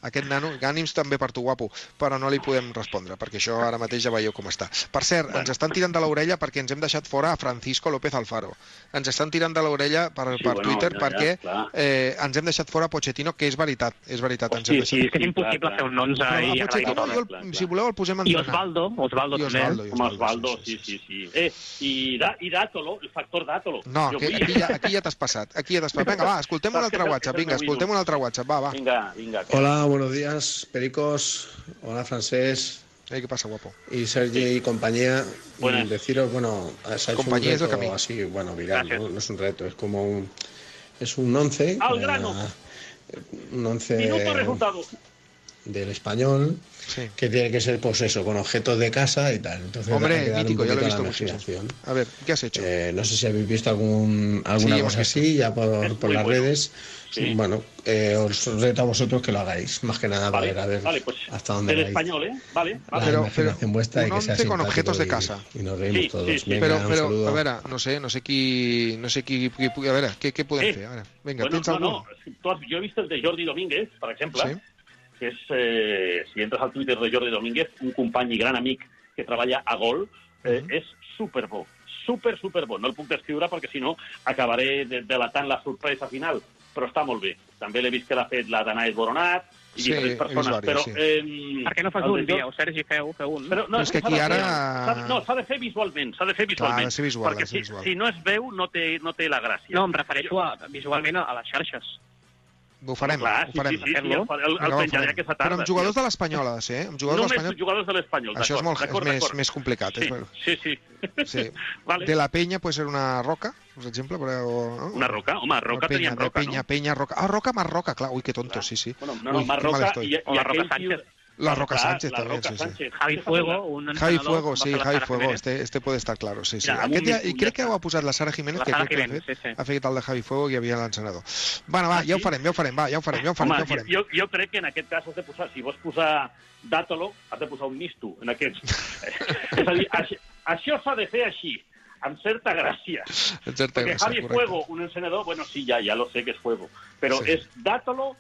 Aquest nano, ànims també per tu, guapo, però no li podem respondre, perquè això ara mateix ja veieu com està. Per cert, ens estan tirant de l'orella perquè ens hem deixat fora a Francisco López Alfaro. Ens estan tirant de l'orella per, Sí, per bueno, Twitter ja, ja, perquè clar. eh, ens hem deixat fora a Pochettino, que és veritat, és veritat. Ens Sí, hem deixat... sí, és que és impossible fer un 11 Però i a Pochettino, tot. jo, el, si voleu, el posem a I. Osvaldo, Osvaldo I també. Osvaldo, Home, Osvaldo, sí, sí, sí. Eh, i, da, i Dátolo, el factor Dátolo. No, Jo que aquí ja, aquí ja t'has passat. Aquí ja t'has passat. Vinga, va, escoltem un altre WhatsApp. Vinga, escoltem un altre WhatsApp. Va, va. Vinga, vinga. Hola, buenos días, Pericos. Hola, Francés. ¿Qué pasa, guapo? Y Sergi y compañía. Buenas. Mm, Deciros, bueno, se ha hecho Compañía un reto así, bueno, viral, ¿no? No es un reto, es como un... Es un 11. Al grano. un 11 Minuto resultado. del español, que tiene que ser, pues eso, con objetos de casa y tal. Entonces, Hombre, mítico, ya lo he visto imaginación. A ver, ¿qué has hecho? Eh, no sé si habéis visto algún, alguna Sí, cosa así ya por, por las bueno. redes. Sí. Bueno, eh, os reto a vosotros que lo hagáis, más que nada Vale, para ver, a ver vale, pues hasta dónde vais. español, ¿eh? Vale, La vale. vuestra y un que sea 11 con objetos de y- casa. Y, nos reímos Sí, todos. sí, sí. Venga, però, saludo. a veure, no sé, no sé qui... No sé qui... qui a veure, què, què podem Eh, fer? A veure, vinga, bueno, tens no, no, jo he vist el de Jordi Domínguez, per exemple, Sí. que és, eh, si entres al Twitter de Jordi Domínguez, un company i gran amic que treballa a Gol, eh, és superbo, super, superbo. No el puc descriure perquè, si no, acabaré de, delatant la sorpresa final, però està molt bé. També l'he vist que l'ha fet la Danae Boronat i Sí, diferents persones, però... sí. Eh, Per què no fas un, Jordi- dieu, Sergi, feu, feu un. Però, no, Però és que aquí fer- ara- No, s'ha de fer visualment, s'ha de fer Clar, visualment. ha de ser visual, ha perquè de ser si, visual. si no es veu, no té, no té la gràcia. No, em refereixo a, visualment a les xarxes. Ho farem, Clar, ho sí, farem. sí, sí, sí, el, el, el penjaré aquesta Però tarda. amb jugadors de l'Espanyol ha de ser, eh? Amb jugadors de Només l'Espanyol... jugadors de l'Espanyol, Això és, d'acord, molt, és més, més complicat. Sí, És, sí, sí. Sí. Vale. De la penya pot ser una roca, per exemple, però... No? Una roca, home, roca penya, teníem roca, de penya, no? penya, roca. Ah, roca más roca, clar. Ui, que tonto, sí, sí. Bueno, no, no, Ui, más qué mal roca estoy. La Roca Sánchez. La también, Roca sí, sí. Sánchez. Javi Fuego, un Javi Fuego, sí, Javi Fuego, este, este puede estar claro, sí, sí. Mira, Aquest I crec que ho ha posat la Sara Jiménez, La que Sara que Jiménez, ha fet, sí, sí. ha fet el de Javi Fuego i havia l'encenedor. Bueno, va, ja ho farem, ja ho farem, va, ja ho farem, ja ho farem, Home, ja ho farem. jo, jo crec que en aquest cas has de posar, si vols posar Dátolo, has de posar un misto en aquests. És a dir, això, això s'ha de fer així, amb certa gràcia. En certa Perquè gràcia, Javi correcte. Fuego, un encenedor, bueno, sí, ja, ja lo sé que és Fuego, però Sí. és Dátolo,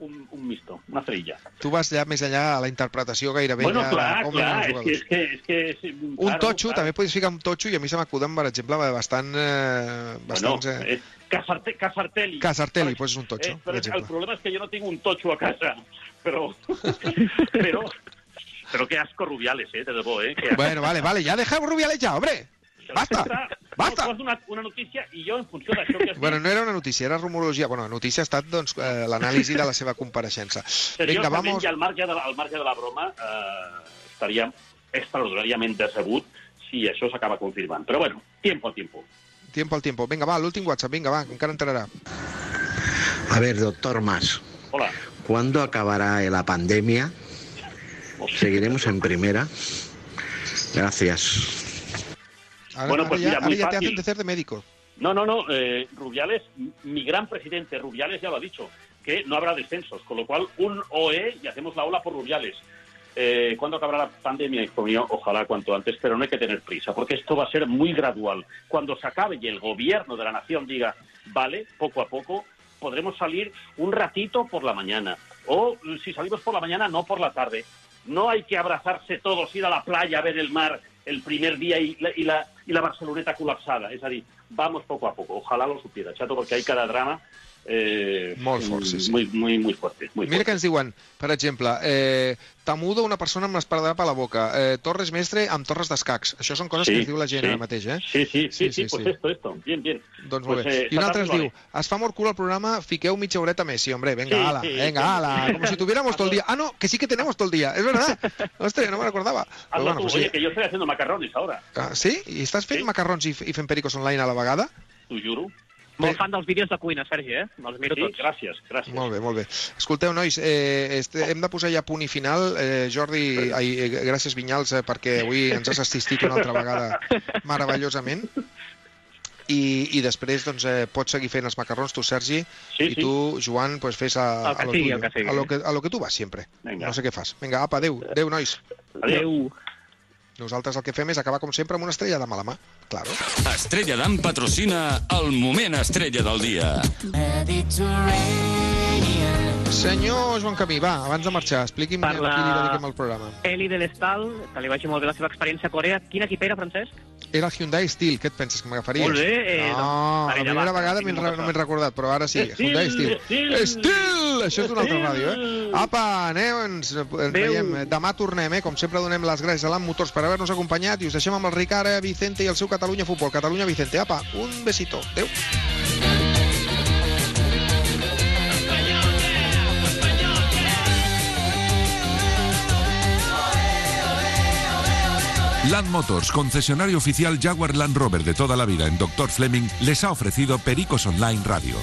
un, un misto, una cerilla. Tu vas ja més enllà a la interpretació gairebé. bueno, ja, clar, clar, és que, és que, és que... Un claro, totxo, clar. també podries ficar un totxo i a mi se m'acuden, per exemple, bastant... Eh, Bueno, bastants, eh, eh, Casarte, Casartelli. Casartelli, pues és un totxo, Eh, per el problema és que jo no tinc un totxo a casa, però... però, però que asco Rubiales, eh, de debò, eh? Bueno, vale, vale, ya deja Rubiales ya, hombre. Basta, basta. No, tu has donat una notícia i jo, en funció d'això que has Bueno, no era una notícia, era rumorologia. Bueno, la notícia ha estat doncs, eh, l'anàlisi de la seva compareixença. Vinga, Seriosament, vamos... i al marge de la, al marge de la broma, eh, estaria extraordinàriament decebut si això s'acaba confirmant. Però bueno, tiempo a tiempo. Tiempo al tiempo. Vinga, va, l'últim WhatsApp, vinga, va, encara entrarà. A ver, doctor Mas, Hola. ¿cuándo acabará la pandemia? ¿Seguiremos en primera? Gracias. Bueno, pues mira, ara muy te hacen de ser de médico. No, no, no. eh, Rubiales, mi gran presidente, Rubiales ya lo ha dicho, que no habrá descensos, con lo cual un OE y hacemos la ola por Rubiales. Eh, ¿Cuándo acabará la pandemia? Hijo mío, ojalá cuanto antes, pero no hay que tener prisa, porque esto va a ser muy gradual. Cuando se acabe y el gobierno de la nación diga, vale, poco a poco, podremos salir un ratito por la mañana. O si salimos por la mañana, no por la tarde. No hay que abrazarse todos, ir a la playa a ver el mar el primer día y la, y la, y la Barceloneta colapsada. Es decir, vamos poco a poco. Ojalá lo supiera, chato, porque hay cada drama eh, Molt fort, sí, sí. muy, muy, muy fuerte. Muy Mira que ens diuen, per exemple, eh, Tamudo, una persona amb l'esparadrap a la boca, eh, Torres Mestre amb torres d'escacs. Això són coses Sí, que ens diu la gent sí. ara mateix, eh? Sí, sí, sí, sí, pues esto, esto. Bien, bien. Doncs Pues, molt bé. eh, I un altre ens diu, es fa molt cul el programa, fiqueu mitja horeta a Messi, hombre, venga, Sí, ala, sí, venga, sí. ala, como si tuviéramos todo el día. Ah, no, que sí que tenemos todo el día, es verdad. Hostia, no me recordaba. Pero bueno, pues Oye, sí. que yo estoy haciendo macarrones ahora. Ah, sí? I estàs fent macarrons i, i fent pericos online a la vegada? T'ho juro. Molt fan dels vídeos de cuina, Sergi, eh? Els miro Sí, tots. gràcies, gràcies. Molt bé, molt bé. Escolteu, nois, eh, este, hem de posar ja punt i final. Eh, Jordi, ai, eh, gràcies Vinyals, eh, perquè avui ens has assistit una altra vegada meravellosament. i, i després doncs, eh, pots seguir fent els macarrons, tu, Sergi, Sí, i sí. tu, Joan, pues, fes a, El que a lo sigui, tuyo, el que sigui. A lo que, a lo que tu vas sempre. Vinga. No sé què fas. Vinga, apa, adeu, adeu, nois. Adéu. Nosaltres el que fem és acabar, com sempre, amb una estrella de mala mà. Claro. Estrella d'Am patrocina el moment estrella del dia. Senyor Joan Camí, va, abans de marxar, expliqui'm Per a la- qui li dediquem el programa. Eli de l'Estal, que li vagi molt bé la seva experiència a Corea. Quin equip era, Francesc? Era el Hyundai Steel, què et penses, que m'agafaries? Molt bé, eh, no, doncs, la primera va, vegada m'he re- no m'he recordat, però ara sí, Steel, Hyundai Steel. Steel. Steel! Això és d'una altra ràdio, eh? Apa, aneu, ens, ens veiem. Demà tornem, eh? Com sempre donem les gràcies a l'Am Motors per haver-nos acompanyat i us deixem amb el Ricard, eh, Vicente i el seu Catalunya Futbol. Catalunya Vicente, apa, un besito. Adéu. Land Motors, concesionario oficial Jaguar Land Rover de toda la vida en Dr. Fleming, les ha ofrecido Pericos Online Radio.